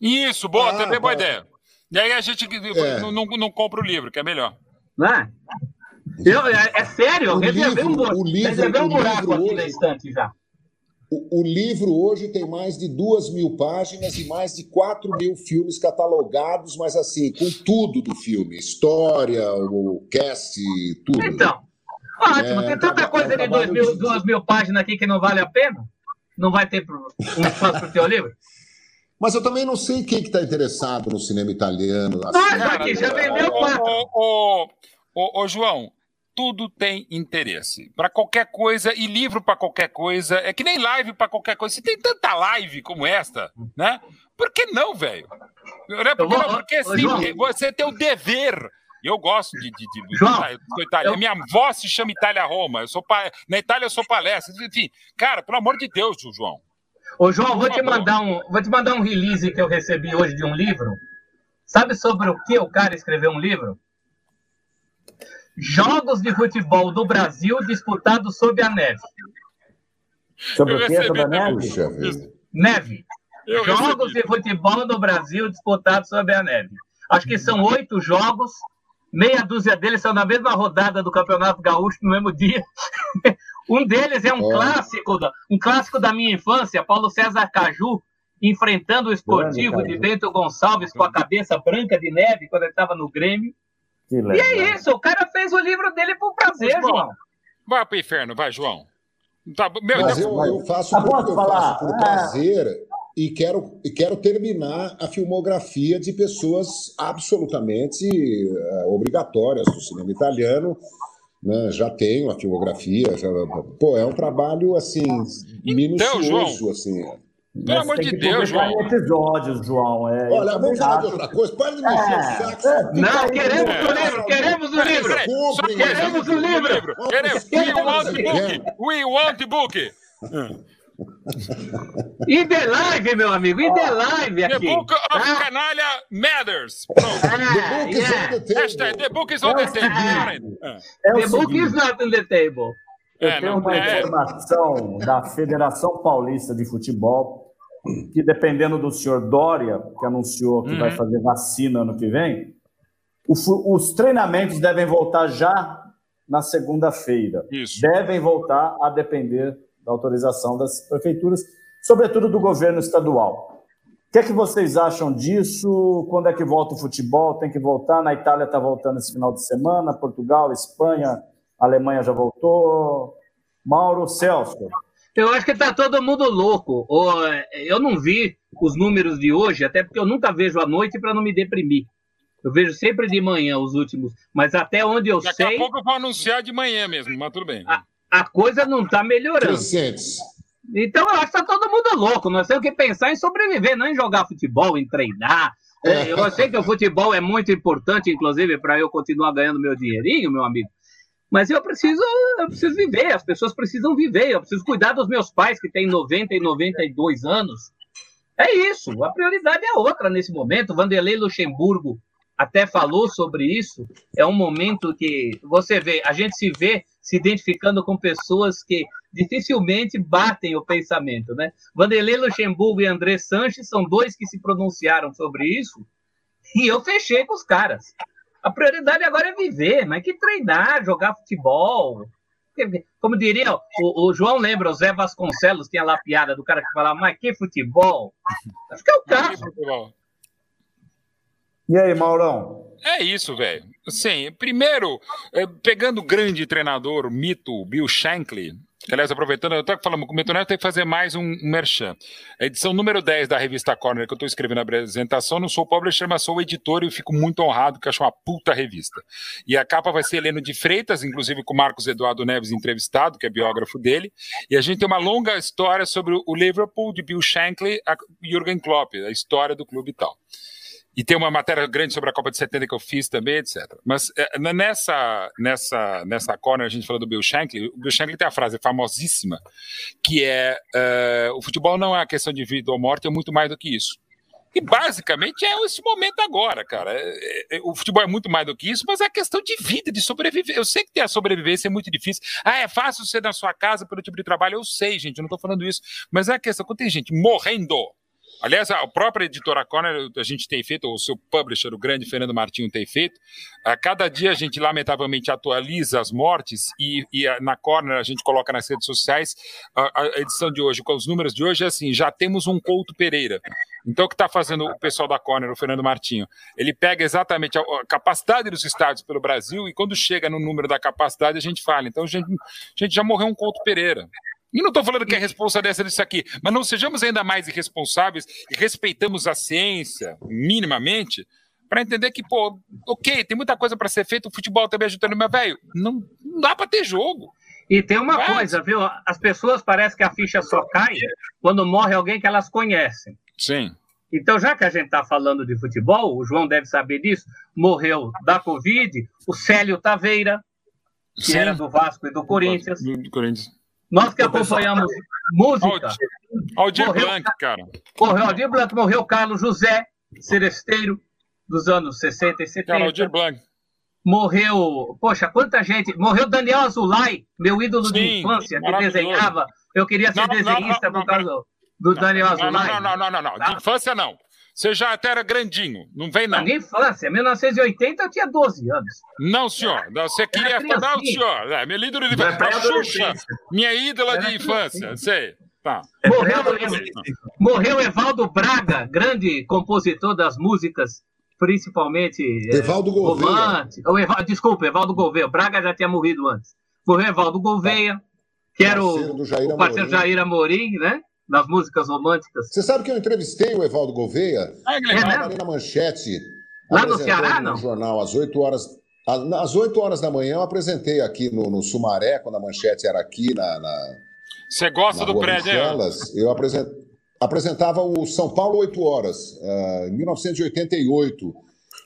Isso, boa, Ah, também boa ideia. E aí a gente É. não, não, não compra o livro, que é melhor. Né? Eu, é, é sério, eu O reservei um, livro- o um o buraco livro aqui hoje- na estante já. O, o livro hoje tem mais de duas mil páginas e mais de quatro mil filmes catalogados, mas assim, com tudo do filme. História, o cast, tudo. Então, ótimo, É, tem tanta coisa de trabalho mil, de- duas mil páginas aqui que não vale a pena? Não vai ter pro- um espaço pro teu livro? Mas eu também não sei quem está interessado no cinema italiano. assim. Nós aqui já vendeu Ô, quatro. ô, ô, ô, ô, João, tudo tem interesse. Para qualquer coisa, e livro para qualquer coisa. É que nem live para qualquer coisa. Se tem tanta live como esta, né? Por que não, velho? Não é porque, vou- não, porque ô, sim, João. você tem o dever. Eu gosto de. de, de João, de- Itália. eu- Minha avó se chama Itália Roma. Eu sou pa... Na Itália eu sou palestra. Enfim, cara, pelo amor de Deus, João. Ô, João, vou te mandar um, vou te mandar um release que eu recebi hoje de um livro. Sabe sobre o que o cara escreveu um livro? Jogos de futebol do Brasil disputados sob a neve. Sobre Eu o que, sobre a neve? Neve. Eu jogos recebi. de futebol do Brasil disputados sob a neve. Acho que são oito jogos, meia dúzia deles são na mesma rodada do Campeonato Gaúcho no mesmo dia. um deles é um Olha. clássico, da, um clássico da minha infância, Paulo César Caju enfrentando o esportivo Grande de. Bento Gonçalves com a cabeça branca de neve quando ele estava no Grêmio. Que E é isso, o cara fez o livro dele por prazer, João. Vai pro inferno, vai, João. Tá, bom. meu, Mas então- eu, eu faço Ah, por, eu falar? faço por Ah. prazer e quero, e quero terminar a filmografia de pessoas absolutamente eh, obrigatórias do cinema italiano. né? Já tenho a filmografia. já- pô, é um trabalho assim minucioso, João. assim. Pelo Mas amor de Deus, João. episódios, João. É, Olha, vamos falar de outra coisa. Para de me encher o É, saco. é, Não, aí, queremos né? o livro, queremos o livro. queremos o livro. Queremos. We want the book. We want the book. E The Live, meu amigo, e The Live The aqui. book of tá? Canalha Matters. Pronto. The Ah, book is yeah. on the table. Hashtag the book is on the table. É. É The book is not on the table. Eu É, tenho não, uma é. informação da Federação Paulista de Futebol que, dependendo do senhor Dória, que anunciou que Uhum. vai fazer vacina ano que vem, os treinamentos devem voltar já na segunda-feira. Devem voltar a depender da autorização das prefeituras, sobretudo do governo estadual. O que é que vocês acham disso? Quando é que volta o futebol? Tem que voltar? Na Itália está voltando esse final de semana, Portugal, Espanha, Alemanha já voltou. Mauro Celso. Eu acho que tá todo mundo louco. Ou, Eu não vi os números de hoje, até porque eu nunca vejo à noite para não me deprimir. Eu vejo sempre de manhã os últimos, mas até onde eu Daqui sei, a pouco eu vou anunciar de manhã mesmo, mas tudo bem. Ah. a coisa não tá melhorando. Crescentes. Então eu acho que tá todo mundo louco. Nós temos que pensar em sobreviver, não em jogar futebol, em treinar. É, eu sei que o futebol é muito importante, inclusive, para eu continuar ganhando meu dinheirinho, meu amigo. Mas eu preciso, eu preciso viver, as pessoas precisam viver, eu preciso cuidar dos meus pais que têm 90 e 92 anos. É isso, a prioridade é outra nesse momento. Vanderlei Luxemburgo até falou sobre isso. É um momento que você vê, a gente se vê se identificando com pessoas que dificilmente batem o pensamento, né? Vanderlei Luxemburgo e André Sanches são dois que se pronunciaram sobre isso e eu fechei com os caras. A prioridade agora é viver, mas que treinar, jogar futebol. Como diria, o, o João lembra, o Zé Vasconcelos tinha lá a piada do cara que falava, mas que futebol? Acho que é o caso. E aí, Maurão? É isso, velho. Sim, primeiro, eh, pegando o grande treinador, o mito, Bill Shankly, aliás, aproveitando, eu estou falando o Mito Neto, tem que fazer mais um, merchan. A edição número 10 da revista Corner, que eu estou escrevendo na apresentação, não sou publisher, mas sou editor e fico muito honrado, porque acho uma puta revista. E a capa vai ser Heleno de Freitas, inclusive com Marcos Eduardo Neves entrevistado, que é biógrafo dele, e a gente tem uma longa história sobre o Liverpool, de Bill Shankly, a Jürgen Klopp, a história do clube e tal. E tem uma matéria grande sobre a Copa de 70 que eu fiz também, etc. Mas é, nessa, nessa, nessa corner, a gente falou do Bill Shankly, o Bill Shankly tem a frase famosíssima, que é uh, o futebol não é uma questão de vida ou morte, é muito mais do que isso. E basicamente é esse momento agora, cara. É, o futebol é muito mais do que isso, mas é questão de vida, de sobreviver. Eu sei que ter a sobrevivência é muito difícil. Ah, é fácil ser na sua casa pelo tipo de trabalho. Eu sei, gente, eu não estou falando isso. Mas é a questão, quando tem gente morrendo Aliás, a própria editora Corner, a gente tem feito, o seu publisher, o grande Fernando Martinho, tem feito. A cada dia a gente, lamentavelmente, atualiza as mortes e, e na Corner a gente coloca nas redes sociais a, a, edição de hoje, com os números de hoje, é assim: já temos um Couto Pereira. Então, o que está fazendo o pessoal da Corner, o Fernando Martinho? Ele pega exatamente a, capacidade dos estádios pelo Brasil e quando chega no número da capacidade, a gente fala. Então, a gente, a gente já morreu um Couto Pereira. E não estou falando que é responsa dessa disso aqui, mas não sejamos ainda mais irresponsáveis e respeitamos a ciência minimamente para entender que, pô, ok, tem muita coisa para ser feita, o futebol também ajudando, mas, velho, não, não dá para ter jogo. E tem uma coisa, viu? As pessoas parecem que a ficha só cai quando morre alguém que elas conhecem. Sim. Então, já que a gente está falando de futebol, o João deve saber disso, morreu da Covid o Célio Taveira, que Sim. era do Vasco e do Corinthians. Do, do Corinthians. Nós que acompanhamos música. Aldir morreu, Blanc, cara. Morreu Aldir Blanc, morreu Carlos José Seresteiro, dos anos 60 e 70. Cara, Aldir Blanc. Morreu, poxa, quanta gente. Morreu Daniel Azulay, meu ídolo Sim, de infância, que desenhava. Eu queria ser não, desenhista não, não, por causa do Daniel Azulay. Não, não, não, não, não. De tá? infância não. Você já até era grandinho, não vem não. Na infância, em 1980 eu tinha 12 anos. Não, senhor. Você queria falar o senhor. É, meu ídolo de infância. Xuxa, minha ídola de infância. Sei. Tá. Morreu, morreu Evaldo Braga, grande compositor das músicas, principalmente. É, Evaldo Gouveia. Evaldo, desculpa, Evaldo Gouveia. Braga já tinha morrido antes. Morreu Evaldo Gouveia, que era o, o parceiro Jair Amorim, né? Nas músicas românticas. Você sabe que eu entrevistei o Evaldo Gouveia? Ah, é, é na manchete. Lá no Ceará, não? No jornal, às 8 horas. Às 8 horas da manhã eu apresentei aqui no, no Sumaré, quando a manchete era aqui na. na Você gosta do prédio, Michelas, Eu apresent, apresentava o São Paulo 8 horas, uh, em 1988.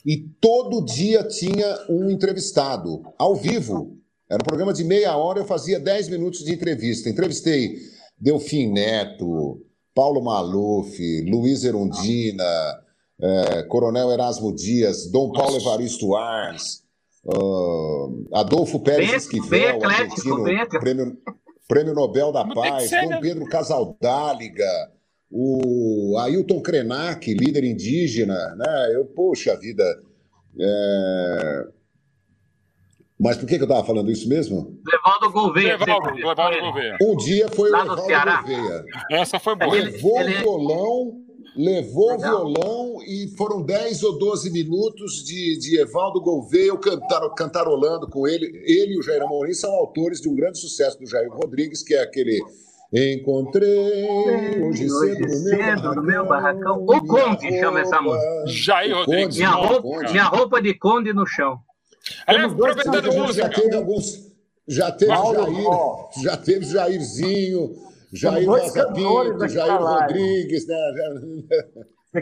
E todo dia tinha um entrevistado, ao vivo. Era um programa de meia hora, eu fazia 10 minutos de entrevista. Entrevistei Delfim Neto, Paulo Maluf, Luiz Erundina, é, Coronel Erasmo Dias, Dom Paulo Evaristo Arns, uh, Adolfo Pérez Esquivel, bem argentino, prêmio, prêmio Nobel da Paz, Dom né? Pedro Casaldáliga, o Ailton Krenak, líder indígena, né? Eu, poxa vida, é, mas por que, que eu estava falando isso mesmo? Levaldo Gouveia. Levaldo, Levaldo Gouveia. Um dia foi o Levaldo Gouveia. Essa foi boa. Levou o violão, levou o violão e foram 10 ou 12 minutos de, de Evaldo Gouveia cantar, cantarolando com ele. Ele e o Jair Amorim são autores de um grande sucesso do Jair Rodrigues, que é aquele... Encontrei hoje, cedo, no, meu barracão, no meu barracão. O Conde chama essa música. Jair Rodrigues. Minha roupa, minha roupa de Conde no chão. Aliás, aproveitando música. Já teve alguns. Já teve Jair, já teve Jairzinho, Jair Rosa Pinto, Jair Rodrigues, né?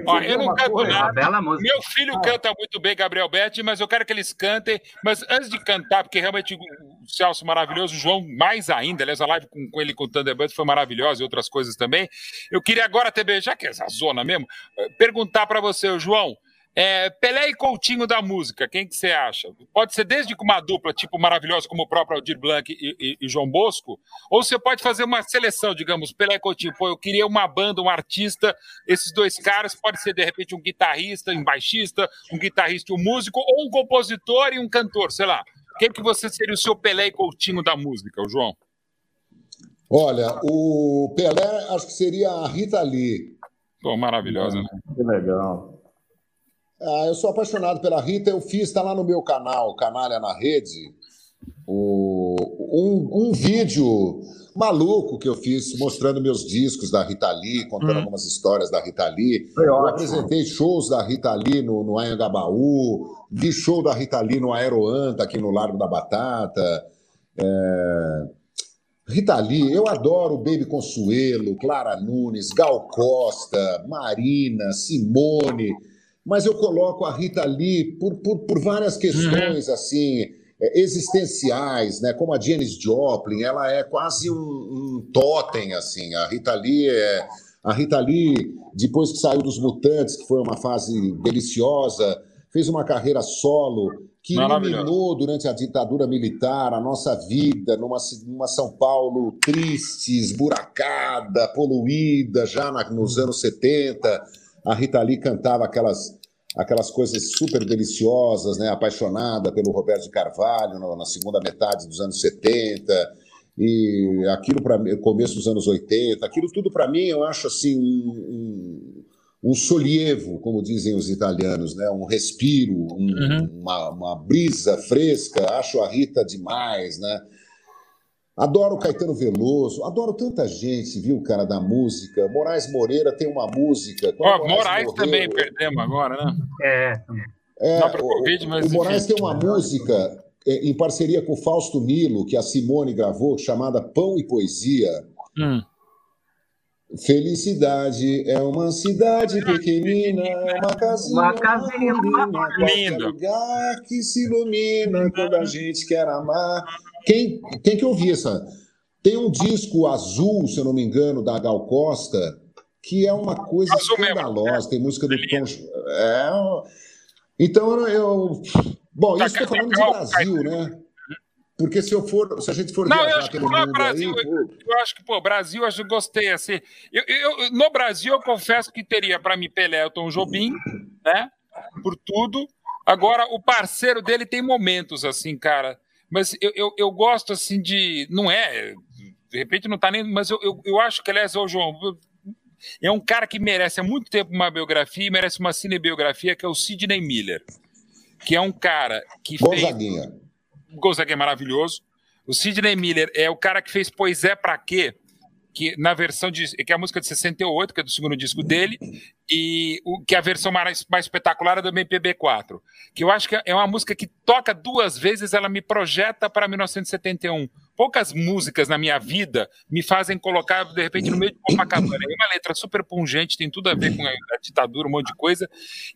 Ó, eu não canto coisa, nada. Meu filho ah. canta muito bem, Gabriel Betti, mas eu quero que eles cantem. Mas antes de cantar, porque realmente o Celso maravilhoso, o João mais ainda, aliás, a live com, com ele com o Thunderbird foi maravilhosa e outras coisas também. Eu queria agora, TB, já que é essa zona mesmo, eh, perguntar para você, João. É, Pelé e Coutinho da música, quem que você acha? Pode ser desde uma dupla tipo maravilhosa como o próprio Aldir Blanc e, e, e, João Bosco, ou você pode fazer uma seleção, digamos, Pelé e Coutinho. Pô, eu queria uma banda, um artista, esses dois caras, pode ser de repente um guitarrista, um baixista, um guitarrista e um músico, ou um compositor e um cantor, sei lá. Quem que você seria o seu Pelé e Coutinho da música, o João? Olha, o Pelé acho que seria a Rita Lee. Pô, maravilhosa, né? Que legal. Ah, eu sou apaixonado pela Rita, eu fiz, está lá no meu canal, Canalha na Rede, o, um, um, vídeo maluco que eu fiz mostrando meus discos da Rita Lee, contando hum. algumas histórias da Rita Lee. Foi eu ótimo. apresentei shows da Rita Lee no, no Anhangabaú, vi show da Rita Lee no Aeroanta, aqui no Largo da Batata. É... Rita Lee, eu adoro Baby Consuelo, Clara Nunes, Gal Costa, Marina, Simone mas eu coloco a Rita Lee por, por, por várias questões uhum. assim é, existenciais, né? Como a Janis Joplin, ela é quase um, um totem assim. A Rita Lee é A Rita Lee, depois que saiu dos Mutantes, que foi uma fase deliciosa, fez uma carreira solo que iluminou durante a ditadura militar a nossa vida numa, numa São Paulo triste, esburacada, poluída, já na, nos anos 70. A Rita Lee cantava aquelas, aquelas coisas super deliciosas, né? apaixonada pelo Roberto de Carvalho no, na segunda metade dos anos 70 e aquilo para começo dos anos 80, aquilo tudo para mim eu acho assim um, um, um, solievo, como dizem os italianos, né? um respiro, um, uhum. uma, uma, brisa fresca, acho a Rita demais, né? Adoro Caetano Veloso, adoro tanta gente, viu, cara, da música. Moraes Moreira tem uma música. oh, Moraes, Moraes morreu, também perdemos agora, né? É. é o, COVID, mas, o Moraes enfim. tem uma música é, em parceria com Fausto Milo, que a Simone gravou, chamada Pão e Poesia. Hum. Felicidade é uma cidade pequenina, uma casinha, uma casinha linda, lugar que se ilumina quando a gente quer amar. Quem tem que ouvir essa? Tem um disco azul, se eu não me engano, da Gal Costa, que é uma coisa azul escandalosa. Mesmo. Tem música do Tom. É... Então eu Bom, tá, isso estou falando de Brasil, né? Porque se eu for, se a gente for não, eu acho que pelo mundo Brasil, aí, eu, eu, acho que pô, Brasil, eu acho que gostei assim. Eu, eu, no Brasil, eu confesso que teria para mim Pelé, Tom Jobim, né? Por tudo. Agora, o parceiro dele tem momentos assim, cara. Mas eu, eu, eu gosto assim de, não é, de repente não tá nem, mas eu, eu, eu acho que aliás, o João, é um cara que merece há muito tempo uma biografia, merece uma cinebiografia, que é o Sidney Miller que é um cara que Gonzaguinha. fez. Gonzaguinha é maravilhoso. O Sidney Miller é o cara que fez Pois é Pra Quê? Que na versão de. que é a música de 68, que é do segundo disco dele, e o, que é a versão mais, mais espetacular é do MPB4. Que eu acho que é uma música que toca duas vezes, ela me projeta para 1971 poucas músicas na minha vida me fazem colocar, de repente, no meio de Copacabana. É uma letra super pungente, tem tudo a ver com a, ditadura, um monte de coisa.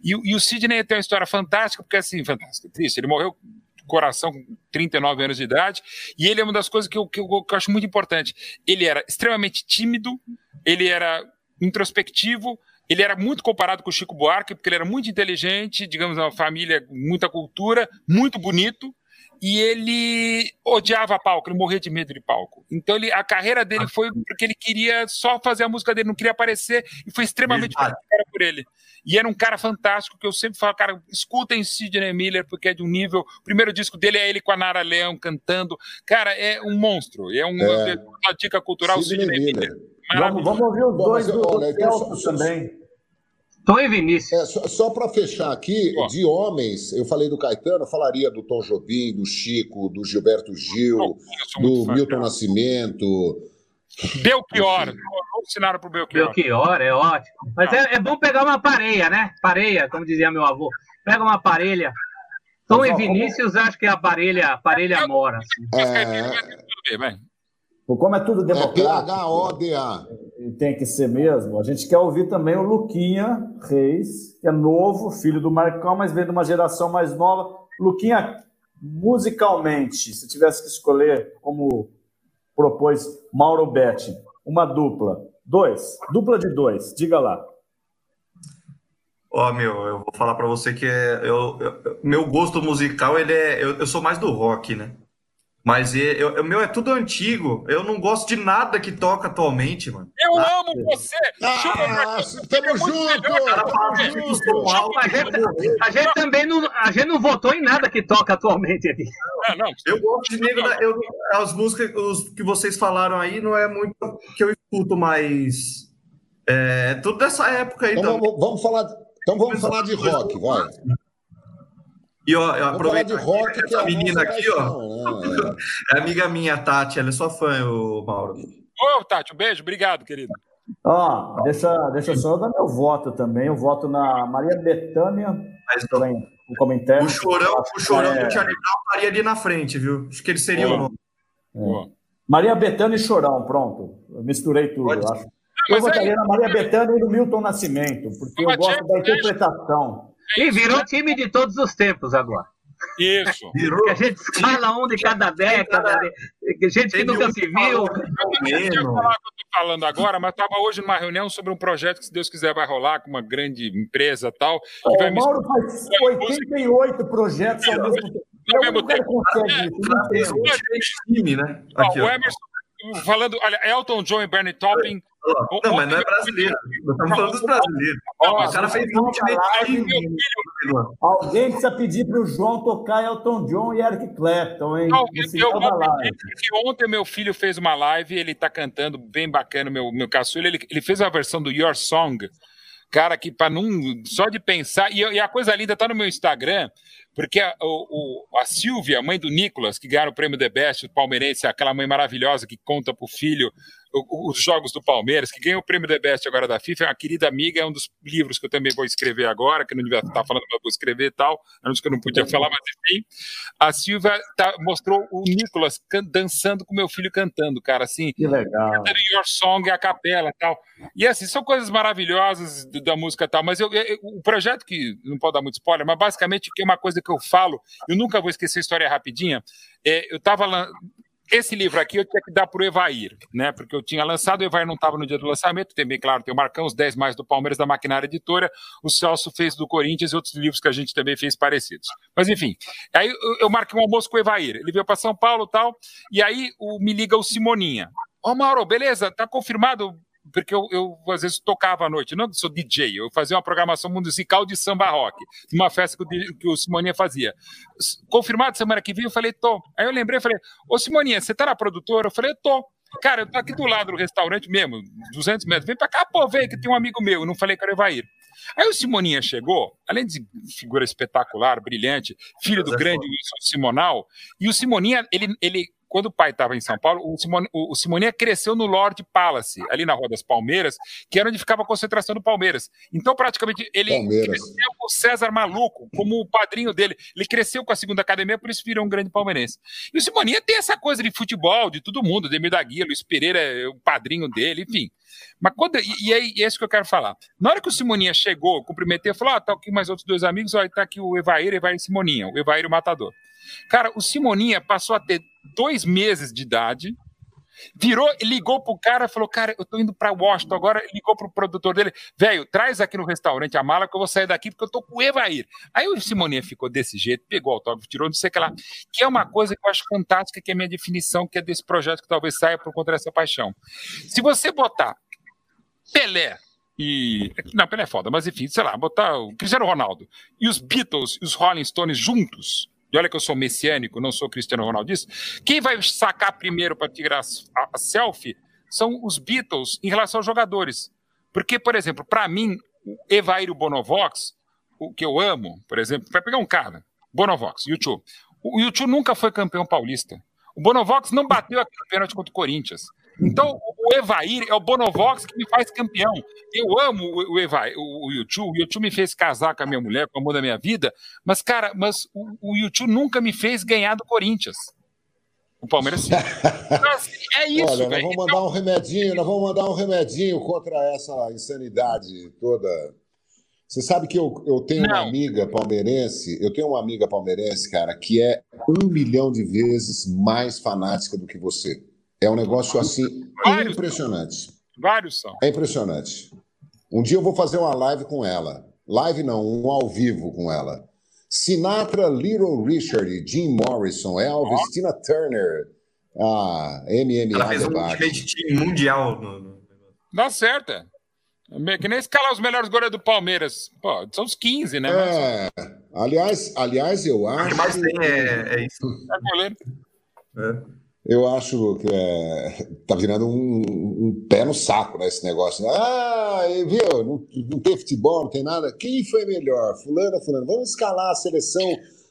E, e o Sidney tem uma história fantástica, porque assim, fantástica, triste. Ele morreu coração com 39 anos de idade, e ele é uma das coisas que eu, que eu, que eu acho muito importante. Ele era extremamente tímido, ele era introspectivo, ele era muito comparado com o Chico Buarque, porque ele era muito inteligente, digamos, uma família, muita cultura, muito bonito, e ele odiava palco, ele morria de medo de palco. Então ele, a carreira dele ah. foi porque ele queria só fazer a música dele, não queria aparecer e foi extremamente cara por ele. E era um cara fantástico que eu sempre falo, cara, escutem Sidney Miller porque é de um nível. O primeiro disco dele é ele com a Nara Leão cantando. Cara, é um monstro. É uma, é. uma dica cultural Sidney, Sidney Miller. Miller. Vamos, vamos ouvir os dois do, olha, do também. Tom e Vinícius. É, só, só para fechar aqui, de homens, eu falei do Caetano, eu falaria do Tom Jobim, do Chico, do Gilberto Gil, do Milton Nascimento. Belchior, ensinaram pro Belchior. Belchior, é ótimo. Mas é, é, bom pegar uma pareia, né? Pareia, como dizia meu avô. Pega uma parelha. Tom e Vinícius, acho que é a parelha, parelha mora. Assim. É... Como é tudo é democrático. É. E tem que ser mesmo. A gente quer ouvir também o Luquinha Reis, que é novo, filho do Marcão, mas vem de uma geração mais nova. Luquinha, musicalmente, se tivesse que escolher, como propôs Mauro Betti, uma dupla. Dois. Dupla de dois. Diga lá. Ó, oh, meu, eu vou falar para você que é, eu, eu, meu gosto musical, ele é. Eu, eu sou mais do rock, né? Mas o meu é tudo antigo. Eu não gosto de nada que toca atualmente, mano. Eu ah, amo você! Ah, tamo junto! A gente também não, a gente não votou em nada que toca atualmente aqui. É, não, eu gosto de nego da, eu, as músicas os que vocês falaram aí não é muito que eu escuto, mas é tudo dessa época aí. Então, vamos, vamos falar, então vamos falar de rock, vai. E ó, eu aproveito de rock, essa menina aqui, ó. Né? É amiga minha, Tati, ela é sua fã, o Mauro. Ô, Tati, um beijo, obrigado, querido. Ó, deixa, deixa só eu dar meu voto também. Eu voto na Maria Betânia. Mas, também, o comentário. O chorão, o chorão é... do Charlie Brown estaria ali na frente, viu? Acho que ele seria o nome. É. Maria Betânia e Chorão, pronto. Eu misturei tudo, eu acho. Eu votaria é... na Maria Betânia e no Milton Nascimento, porque eu gosto da interpretação. E virou time de todos os tempos agora. Isso. Virou. Que a gente escala um de cada década, né? gente que nunca se viu. Eu não falar o que eu estou falando agora, mas estava hoje numa reunião sobre um projeto que, se Deus quiser, vai rolar com uma grande empresa e tal. O vai Mauro faz 88 projetos ao mesmo tempo. Ao mesmo tempo. Consegue, é, é, time, né? Aqui, o Emerson falando, olha, Elton John e Bernie Não, mas não é brasileiro. Nós estamos falando dos brasileiros. o cara fez um Alguém precisa pedir para o João tocar Elton John e Eric Clapton, hein? Não, eu, eu, ontem meu filho fez uma live, ele está cantando bem bacana, meu, meu caçula. Ele, ele fez a versão do Your Song cara que para não só de pensar e, e, a coisa linda está no meu Instagram porque a, o, a Silvia, mãe do Nicolas, que ganharam o prêmio The Best, o palmeirense, aquela mãe maravilhosa que conta para o filho os jogos do Palmeiras, que ganhou o prêmio The Best agora da FIFA, é uma querida amiga, é um dos livros que eu também vou escrever agora, que eu não devia estar falando, mas vou escrever e tal, antes que eu não podia falar, mas enfim. A Silvia tá, mostrou o Nicolas dançando com meu filho cantando, cara, assim. Que legal. Cantando Your Song, a capela e tal. E assim, são coisas maravilhosas da música e tal, mas eu, eu, o projeto que, não pode dar muito spoiler, mas basicamente que é uma coisa que eu falo, eu nunca vou esquecer a história rapidinha, é, eu estava esse livro aqui eu tinha que dar para o Evair, né? Porque eu tinha lançado, o Evair não estava no dia do lançamento, tem bem claro, tem o Marcão, os 10 mais do Palmeiras da Maquinária Editora, o Celso fez do Corinthians e outros livros que a gente também fez parecidos. Mas enfim, aí eu, marquei um almoço com o Evair, ele veio para São Paulo e tal, e aí o, me liga o Simoninha. Ô, Mauro, beleza? Tá confirmado porque eu, eu, às vezes tocava à noite, não sou DJ, eu fazia uma programação musical de samba rock, uma festa que o, que o Simoninha fazia. Confirmado semana que vem, eu falei, tô. Aí eu lembrei, falei, ô Simoninha, você tá na produtora? Eu falei, tô. Cara, eu tô aqui do lado do restaurante mesmo, 200 metros. Vem pra cá, pô, vem, que tem um amigo meu. Eu não falei que era o Evair. Aí o Simoninha chegou, além de figura espetacular, brilhante, filho do é grande Wilson Simonal, e o Simoninha, ele, ele quando o pai estava em São Paulo, o, Simone, o, o Simoninha cresceu no Lord Palace, ali na Rua das Palmeiras, que era onde ficava a concentração do Palmeiras. Então, praticamente, ele Palmeiras. cresceu com o César Maluco, como o padrinho dele. Ele cresceu com a segunda academia, por isso virou um grande palmeirense. E o Simoninha tem essa coisa de futebol, de todo mundo, Demir da Guia, Luiz Pereira é o padrinho dele, enfim. Mas quando. E, e é, é isso que eu quero falar. Na hora que o Simoninha chegou, cumprimentei, falou: ah, tá aqui mais outros dois amigos, ó, tá aqui o Evair, Evair e Simoninha, o Evair e o Matador. Cara, o Simoninha passou a ter dois meses de idade, virou, ligou pro cara, falou: Cara, eu tô indo para Washington agora. Ligou pro produtor dele: Velho, traz aqui no restaurante a mala que eu vou sair daqui porque eu tô com o Evair. Aí o Simoninha ficou desse jeito, pegou o autógrafo, tirou, não sei o que lá. Que é uma coisa que eu acho fantástica, que é a minha definição, que é desse projeto que talvez saia por conta dessa paixão. Se você botar Pelé. E. Não, Pelé é foda, mas enfim, sei lá, botar o Cristiano Ronaldo e os Beatles e os Rolling Stones juntos, e olha que eu sou messiânico, não sou Cristiano Ronaldista, quem vai sacar primeiro para tirar a, a selfie são os Beatles em relação aos jogadores. Porque, por exemplo, para mim, o Bonovox, o que eu amo, por exemplo, vai pegar um cara, Bonovox, YouTube. O YouTube nunca foi campeão paulista. O Bonovox não bateu a pênalti contra o Corinthians. Então, o Evair é o Bonovox que me faz campeão. Eu amo o Evair, o, YouTube. O YouTube me fez casar com a minha mulher, com o amor da minha vida. Mas, cara, mas o, YouTube nunca me fez ganhar do Corinthians. O Palmeiras sim. Mas, é isso, Olha, nós vamos mandar um remedinho, nós vamos mandar um remedinho contra essa insanidade toda. Você sabe que eu, eu tenho Não. uma amiga palmeirense, eu tenho uma amiga palmeirense, cara, que é um milhão de vezes mais fanática do que você. É um negócio assim Vários impressionante. São. Vários são. É impressionante. Um dia eu vou fazer uma live com ela. Live não, um ao vivo com ela. Sinatra, Little Richard, Jim Morrison, Elvis, oh. Tina Turner, a MMA. Ela fez um time mundial. No... Dá certo. É que nem escalar os melhores goleiros do Palmeiras. Pô, são os 15, né? É. Aliás, aliás, eu acho. O que mais tem é, é isso. É goleiro. É. Eu acho que é, tá virando um, um, pé no saco, né, esse negócio. Ah, viu, não, não tem futebol, não tem nada. Quem foi melhor? Fulano, fulano. Vamos escalar a seleção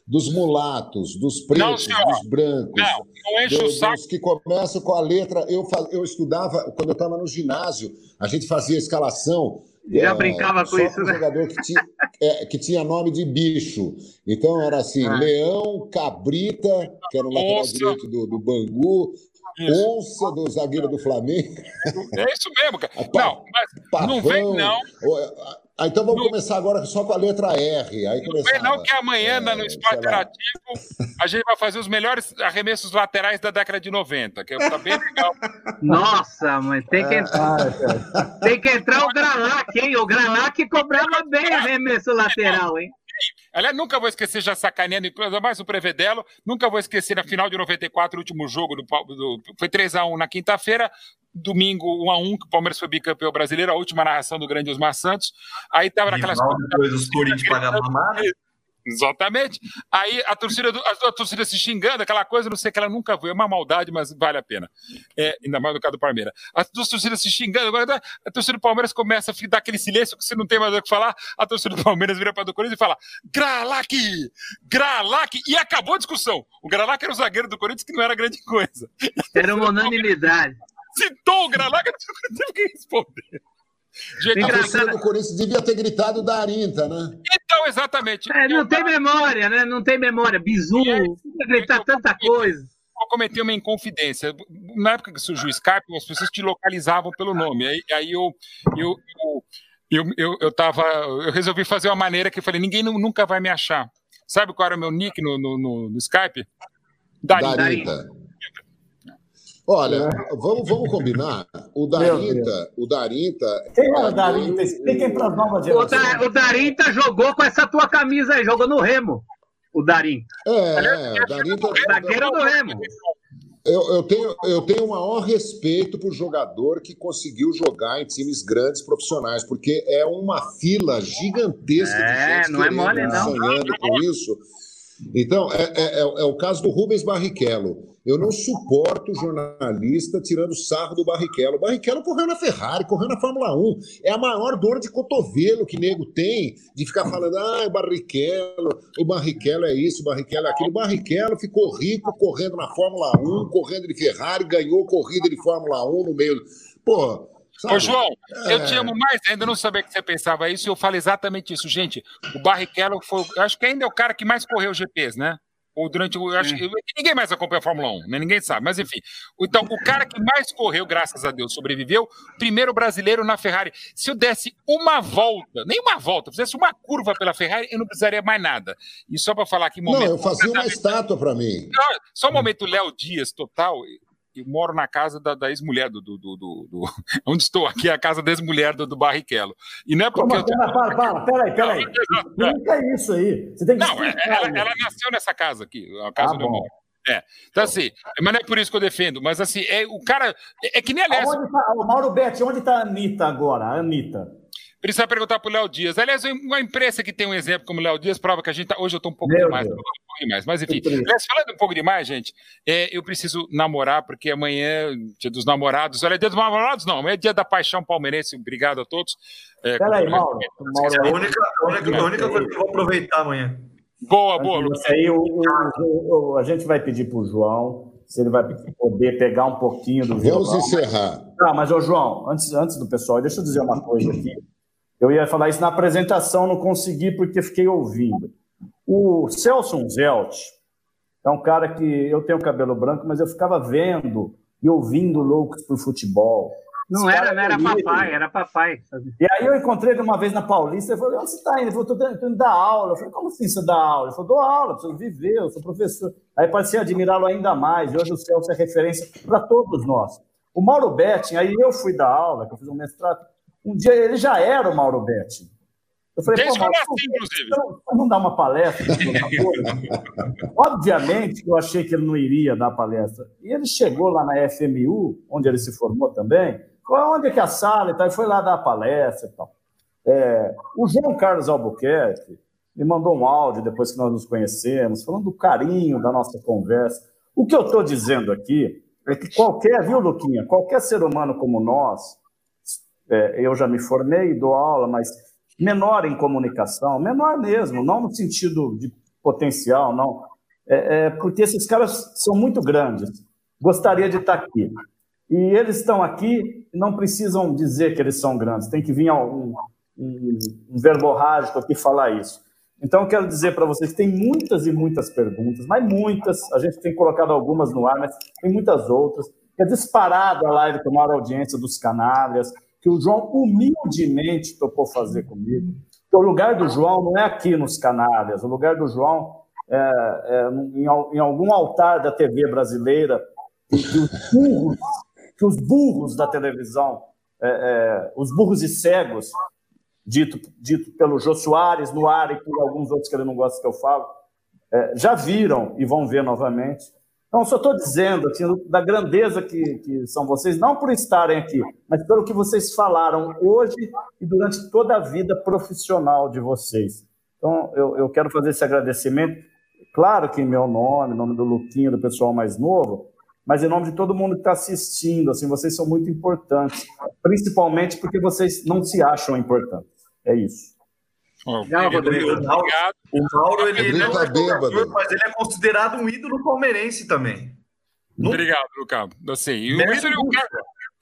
dos mulatos, dos pretos, não, dos brancos. Não, não enche do, o saco. Dos que começam com a letra. Eu, eu estudava, quando eu estava no ginásio, a gente fazia escalação já é, brincava com isso, um né? jogador que tinha, é, que tinha nome de bicho. Então era assim: ah. leão, cabrita, que era o lateral Onça. direito do, do Bangu, isso. onça do zagueiro do Flamengo. É isso mesmo, cara. não, mas Pavão, não vem, não. Ah, então vamos começar agora só com a letra R. Aí começava. Não, que amanhã é, no Esporte Interativo a gente vai fazer os melhores arremessos laterais da década de 90, que tá bem legal. Nossa, mas tem que, entrar, tem que entrar o Gralac, hein? O Gralac cobrava bem arremesso lateral, hein? Aliás, nunca vou esquecer, já sacaneando, mais o Prevedelo, nunca vou esquecer na final de 94, o último jogo, do, do foi 3x1 na quinta-feira, domingo 1x1, que o Palmeiras foi bicampeão brasileiro, a última narração do grande Osmar Santos. Aí tava naquelas. Depois os Corinthians pagavam mamada. Exatamente. Aí a torcida, a, torcida se xingando, aquela coisa, não sei que ela nunca viu, é uma maldade, mas vale a pena. É, ainda mais no caso do Palmeiras. As duas torcidas se xingando, a torcida do Palmeiras começa a dar aquele silêncio que você não tem mais o que falar, a torcida do Palmeiras vira para do Corinthians e fala: Gralac! Gralac! E acabou a discussão. O Gralac era o zagueiro do Corinthians, que não era grande coisa. Era uma unanimidade. Citou o Gralac, teve que responder. Gente, a torcida do Corinthians devia ter gritado da Arinta, né? Então, exatamente. É, não tem memória, né? Não tem memória. Bizu, gritar tanta coisa. Eu cometi uma inconfidência. Na época que surgiu o Skype, as pessoas te localizavam pelo nome. Aí, aí eu, eu, eu, eu, eu, eu, tava, eu resolvi fazer uma maneira que eu falei: ninguém nunca vai me achar. Sabe qual era o meu nick no, no, no, no Skype? Darinta. Darinta. Olha, é. vamos, vamos combinar. O Darinta, o Darinta. Quem é o Darinta? Expliquem para as novas gerações. O, Darinta jogou com essa tua camisa aí, jogou no Remo. O Darinta. É, o Darinta. Zagueiro do Remo. Eu, eu, tenho, eu tenho o maior respeito por jogador que conseguiu jogar em times grandes profissionais, porque é uma fila gigantesca é, de gente não é mole, não. sonhando com isso. Então, é, é, é, é o caso do Rubens Barrichello. Eu não suporto jornalista tirando sarro do Barrichello. O Barrichello correu na Ferrari, correu na Fórmula 1. É a maior dor de cotovelo que nego tem de ficar falando, ah, o Barrichello, o Barrichello é isso, o Barrichello é aquilo. O Barrichello ficou rico correndo na Fórmula 1, correndo de Ferrari, ganhou corrida de Fórmula 1 no meio. Pô, Sabe? Ô, João, é... eu te amo mais ainda, não sabia que você pensava isso, e eu falo exatamente isso. Gente, o Barrichello foi. Acho que ainda é o cara que mais correu GPs, né? Ou durante o. Acho, é. ninguém mais acompanha a Fórmula 1, né? ninguém sabe, mas enfim. Então, o cara que mais correu, graças a Deus, sobreviveu, primeiro brasileiro na Ferrari. Se eu desse uma volta, nem uma volta, fizesse uma curva pela Ferrari, eu não precisaria mais nada. E só para falar que momento. Não, eu fazia uma estátua para mim. Só um momento Léo Dias, total eu moro na casa da, da ex-mulher do, do, do, do, Onde estou aqui é a casa da ex-mulher do, do Barrichello. E não é porque. Como, eu... Pera, para, para, peraí, peraí. Explica isso aí. Você tem que não, ela, ela, nasceu nessa casa aqui, a casa ah, eu moro. É. Então, assim, mas não é por isso que eu defendo, mas assim, é, o cara. É, é que nem aliás. Onde tá, o Mauro Betti, onde está a Anitta agora? A Anitta. Precisa perguntar para o Léo Dias. Aliás, uma imprensa que tem um exemplo como o Léo Dias prova que a gente tá... Hoje eu estou um pouco Meu demais, um pouco demais. Mas enfim, aliás, falando um pouco demais, gente, é, eu preciso namorar, porque amanhã é dia dos namorados. Olha, é dia dos namorados, não, amanhã é dia da paixão palmeirense. Obrigado a todos. É, Peraí, Mauro. Mauro. É a única, a única, a única coisa que eu vou aproveitar amanhã. Boa, boa. Isso aí, o, o, o, a gente vai pedir para o João se ele vai poder pegar um pouquinho do Vamos encerrar. Tá, mas, ô, João, antes, antes do pessoal, deixa eu dizer uma coisa aqui. Eu ia falar isso na apresentação, não consegui porque fiquei ouvindo. O Celso Zelt é um cara que eu tenho cabelo branco, mas eu ficava vendo e ouvindo loucos por futebol. Não era, não era papai, era papai. E aí eu encontrei ele uma vez na Paulista e falei, onde você está indo? Ele falou, estou indo dar aula. Eu falei, como assim você dá aula? Ele falou, dou aula, preciso viver, eu sou professor. Aí parecia admirá-lo ainda mais. Hoje o Celso é referência para todos nós. O Mauro Betting, aí eu fui dar aula, que eu fiz um mestrado, um dia ele já era o Mauro Betti. Eu falei, Desde pô, Mauro, assim, inclusive. Vamos dar uma palestra? Obviamente eu achei que ele não iria dar palestra. E ele chegou lá na FMU, onde ele se formou também, onde é que é a sala e tal, e foi lá dar a palestra e tal. É, o João Carlos Albuquerque me mandou um áudio depois que nós nos conhecemos, falando do carinho da nossa conversa. O que eu estou dizendo aqui é que qualquer, viu, Luquinha, qualquer ser humano como nós, é, eu já me formei, dou aula, mas menor em comunicação, menor mesmo, não no sentido de potencial, não. É, é, porque esses caras são muito grandes. Gostaria de estar aqui. E eles estão aqui não precisam dizer que eles são grandes, tem que vir um, um, um verborrágico aqui falar isso. Então, eu quero dizer para vocês tem muitas e muitas perguntas, mas muitas, a gente tem colocado algumas no ar, mas tem muitas outras. É disparado a live com maior audiência dos canalhas, que o João humildemente topou fazer comigo. o lugar do João não é aqui nos canalhas, o lugar do João é, é em, em, algum altar da TV brasileira, que, que os burros, que os burros da televisão, é, é, os burros e cegos, dito, dito pelo Jô Soares no ar e por alguns outros que ele não gosta que eu falo, é, já viram e vão ver novamente. Então, só estou dizendo assim, da grandeza que, que são vocês, não por estarem aqui, mas pelo que vocês falaram hoje e durante toda a vida profissional de vocês. Então, eu, eu quero fazer esse agradecimento, claro que em meu nome, em nome do Luquinho, do pessoal mais novo, mas em nome de todo mundo que está assistindo, assim, vocês são muito importantes, principalmente porque vocês não se acham importantes. É isso. Rodrigo. O Mauro, o Mauro ele, ele é um jogador, mas ele é considerado um ídolo palmeirense também. Obrigado, Lucas. E o ídolo,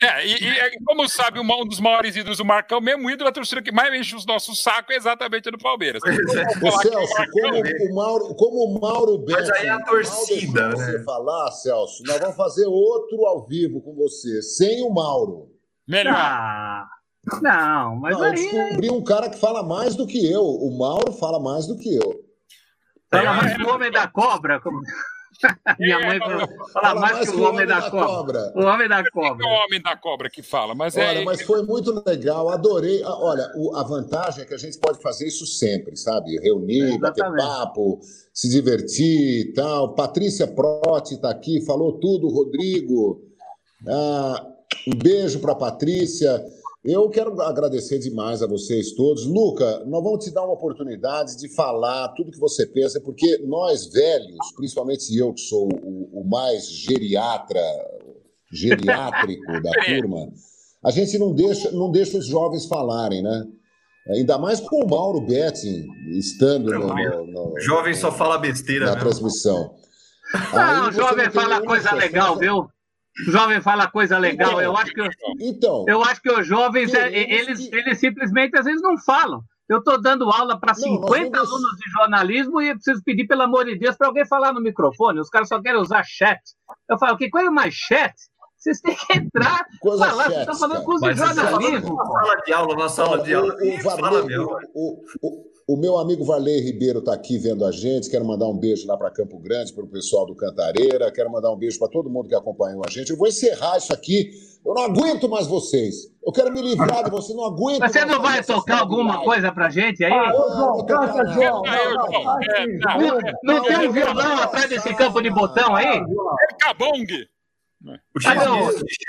é, e, e, como sabe, um dos maiores ídolos do Marcão, mesmo ídolo, a torcida que mais enche os nossos sacos é exatamente do Palmeiras. É. Celso, como o, Mauro, como o Mauro Beto, Mas aí é a torcida, né? você falar, Celso, nós vamos fazer outro ao vivo com você, sem o Mauro. Melhor. Ah. Não, mas não, aí... Eu descobri um cara que fala mais do que eu. O Mauro fala mais do que eu. Fala mais que o Homem da Cobra. Como... Minha mãe fala, fala mais, mais que o Homem da, da cobra. cobra. O Homem da Cobra. É o Homem da Cobra que fala, mas é... Olha, mas foi muito legal, adorei. Ah, olha, a vantagem é que a gente pode fazer isso sempre, sabe? Reunir, bater papo, se divertir e tal. Patrícia Protti está aqui, falou tudo, Rodrigo. Ah, um beijo para Patrícia. Eu quero agradecer demais a vocês todos. Luca, nós vamos te dar uma oportunidade de falar tudo que você pensa, porque nós velhos, principalmente eu que sou o, o mais geriatra, geriátrico da turma, a gente não deixa, não deixa os jovens falarem, né? Ainda mais com o Mauro Betting estando no, no, no, Jovem só fala besteira. Na transmissão. Não, o jovem fala coisa legal, viu? O jovem fala coisa legal. Então, eu acho que, então, eu acho que os jovens, é, eles, eles simplesmente às vezes não falam. Eu estou dando aula para 50 vamos... alunos de jornalismo e preciso pedir, pelo amor de Deus, para alguém falar no microfone. Os caras só querem usar chat. Eu falo, que coisa mais chat? Vocês têm que entrar, coisa falar, vocês estão falando com os jornalismo. Na sala de aula, na sala de aula. O, o, o meu amigo Varley Ribeiro está aqui vendo a gente. Quero mandar um beijo lá para Campo Grande, para o pessoal do Cantareira. Quero mandar um beijo para todo mundo que acompanhou a gente. Eu vou encerrar isso aqui. Eu não aguento mais vocês. Eu quero me livrar de vocês. Não aguento. Você não vai tocar alguma coisa para gente aí? Ah, João, canta, João. Não tem um violão atrás desse campo de botão aí? É cabong. O X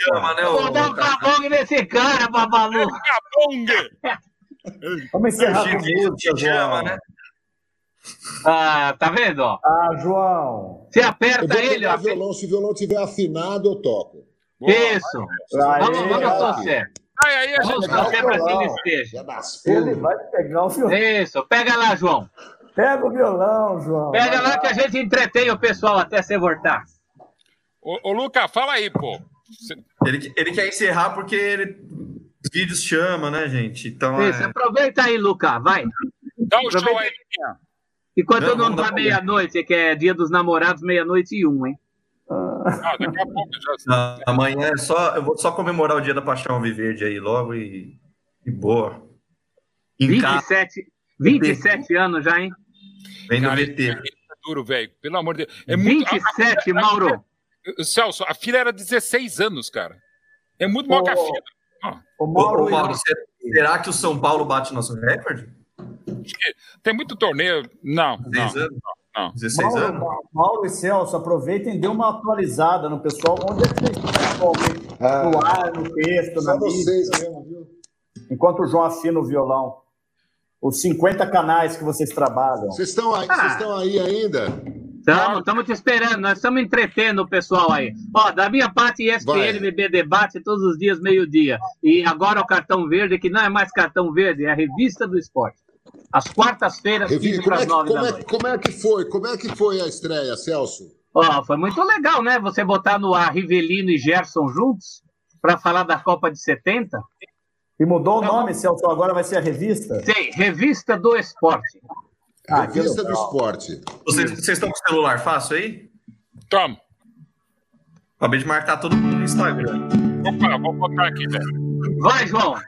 chama, né? Vou dar um cabong nesse cara, babalu. É cabong. Vamos encerrar com música, João. Né? Ah, tá vendo? Ó? Ah, João. Você aperta ele, ó. Violão, se o violão estiver afinado, eu toco. Isso. Aí, vamos, vamos torcer. Aí, aí, vamos torcer para que ele esteja. Ele vai pegar o violão. Isso, pega lá, João. Pega o violão, João. Pega lá que a gente entretém o pessoal até você voltar. Ô, ô Luca, fala aí, pô. Ele, ele quer encerrar porque ele os vídeos chamam, né, gente? Então, Isso, é... aproveita aí, Luca, vai. Dá um show aí, Enquanto não, não tá meia-noite, que é dia dos namorados, meia-noite e um, hein? Ah, daqui a pouco já. amanhã é só. Eu vou só comemorar o dia da Paixão Viverde aí logo e, e boa. Em 27, 27 anos já, hein? Vem no VT. É duro, velho. Pelo amor de Deus. É 27, muito... Mauro. Celso, a filha era 16 anos, cara. É muito maior que a filha. O Mauro, Ô, Mauro será que o São Paulo bate nosso recorde? Tem muito torneio. Não, não, anos? não. 16 Mauro, anos? Mauro e Celso, aproveitem e dê uma atualizada no pessoal. Onde é que vocês estão ah, no ar, no texto, na vocês mesmo, viu? Enquanto o João afina o violão. Os 50 canais que vocês trabalham. Vocês estão aí, ah. vocês estão aí ainda? Estamos, estamos te esperando, nós estamos entretendo o pessoal aí. Ó, da minha parte, ESPN BB Debate todos os dias, meio-dia. E agora o cartão verde, que não é mais cartão verde, é a revista do esporte. Às quartas-feiras, 15 para as 9 da como noite. É, como é que foi? Como é que foi a estreia, Celso? Ó, foi muito legal, né? Você botar no ar Rivelino e Gerson juntos para falar da Copa de 70. E mudou o nome, Celso, agora vai ser a revista? Sim, Revista do Esporte. Ah, Revista do Esporte. Vocês, vocês estão com o celular fácil aí? Toma. Acabei de marcar todo mundo no Instagram. Opa, vou botar aqui, velho. Vai, João. O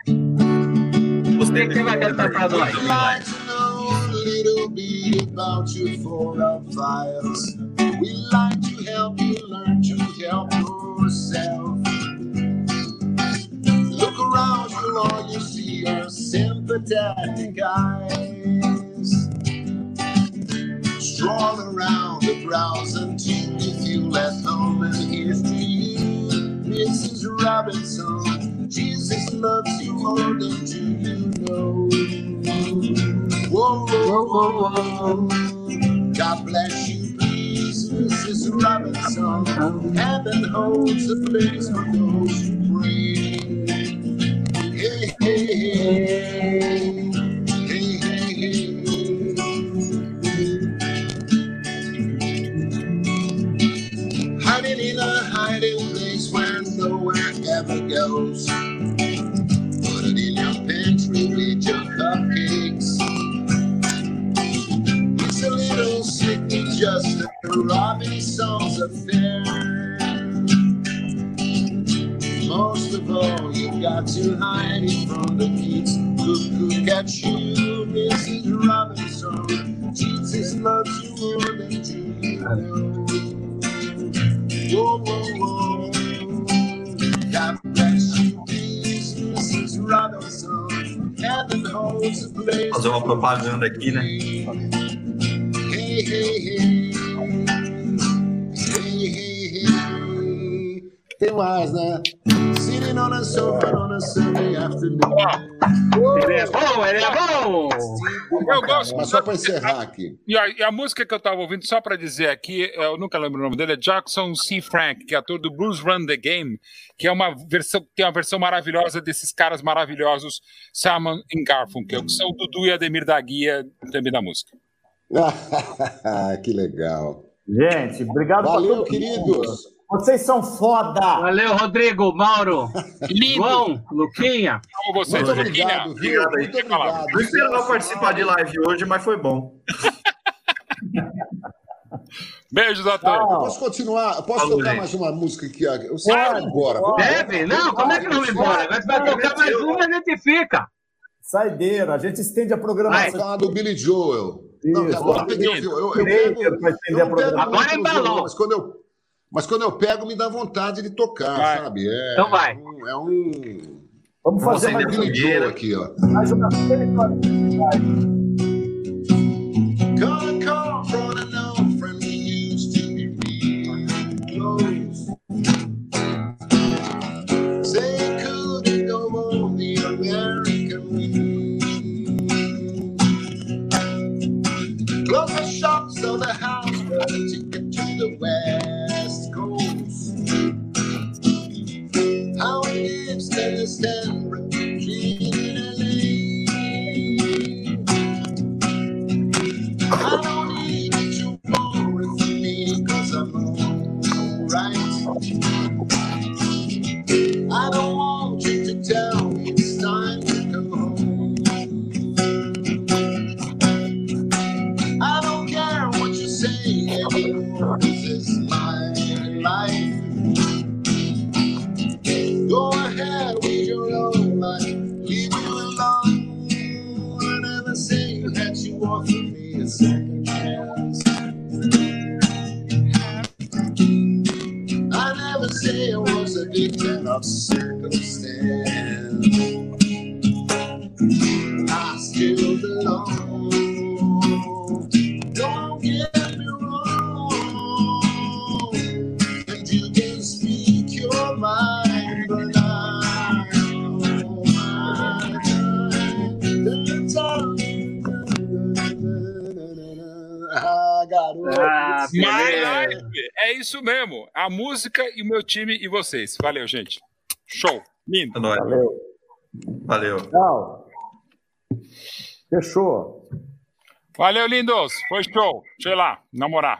que você vai cantar pra nós? We'd like to know a little bit about your four files. We'd like to help you learn to help yourself. Look around you, all you see are sympathetic eyes. Stroll around the browse until you feel at home. And here's to you, Mrs. Robinson. Jesus loves you more than you know. Whoa, whoa, whoa, whoa. God bless you, please, Mrs. Robinson. Um, um. Heaven holds a place for those who pray. Ever. Put it in your pantry with your cupcakes. It's a little sickly, just a Robinson's affair. Most of all, you've got to hide it from the kids who cook at you, Mrs. Robinson. Jesus loves you more than you know. Whoa, whoa, whoa. Fazer uma propaganda aqui, né? Tem mais, né? Sitting on a sofa on a Sunday afternoon. Ele é bom, ele é bom! Eu gosto. Mas só para encerrar aqui. E a, e a música que eu estava ouvindo, só para dizer aqui, eu nunca lembro o nome dele, é Jackson C. Frank, que é ator do Blues Run the Game, que é uma versão, tem uma versão maravilhosa desses caras maravilhosos, Simon e Garfunkel, que são o Dudu e Ademir da Guia, também da música. que legal. Gente, obrigado Valeu, todo mundo. Vocês são foda! Valeu, Rodrigo, Mauro, Lindo! João, Luquinha. Amo vocês. Muito Luquinha. obrigado, viu? Obrigado aí, Muito obrigado. Não esperava participar de live hoje, mas foi bom. Todos. Tchau. Posso continuar? Posso Falou, tocar gente. mais uma música aqui? Eu sei que vai embora. Deve? Não, como é que não vai embora? Vai, vai tocar mais uma, a gente fica. Saideira, a gente estende a programação. falar do Billy Joel. Não, Isso. agora eu peguei o fio. Eu, eu pra estender a eu pego programação. Agora embalou. violão, mas quando eu mas quando eu pego me dá vontade de tocar, Vai. sabe? É, Então vai. um- É um, Vamos fazer mais um. Joel aqui, ó. mais uma A música e o meu time e vocês. Valeu, gente. Show. Lindo. Valeu. Valeu. Tchau. Fechou. Valeu, lindos. Foi show. Ir lá, namorar.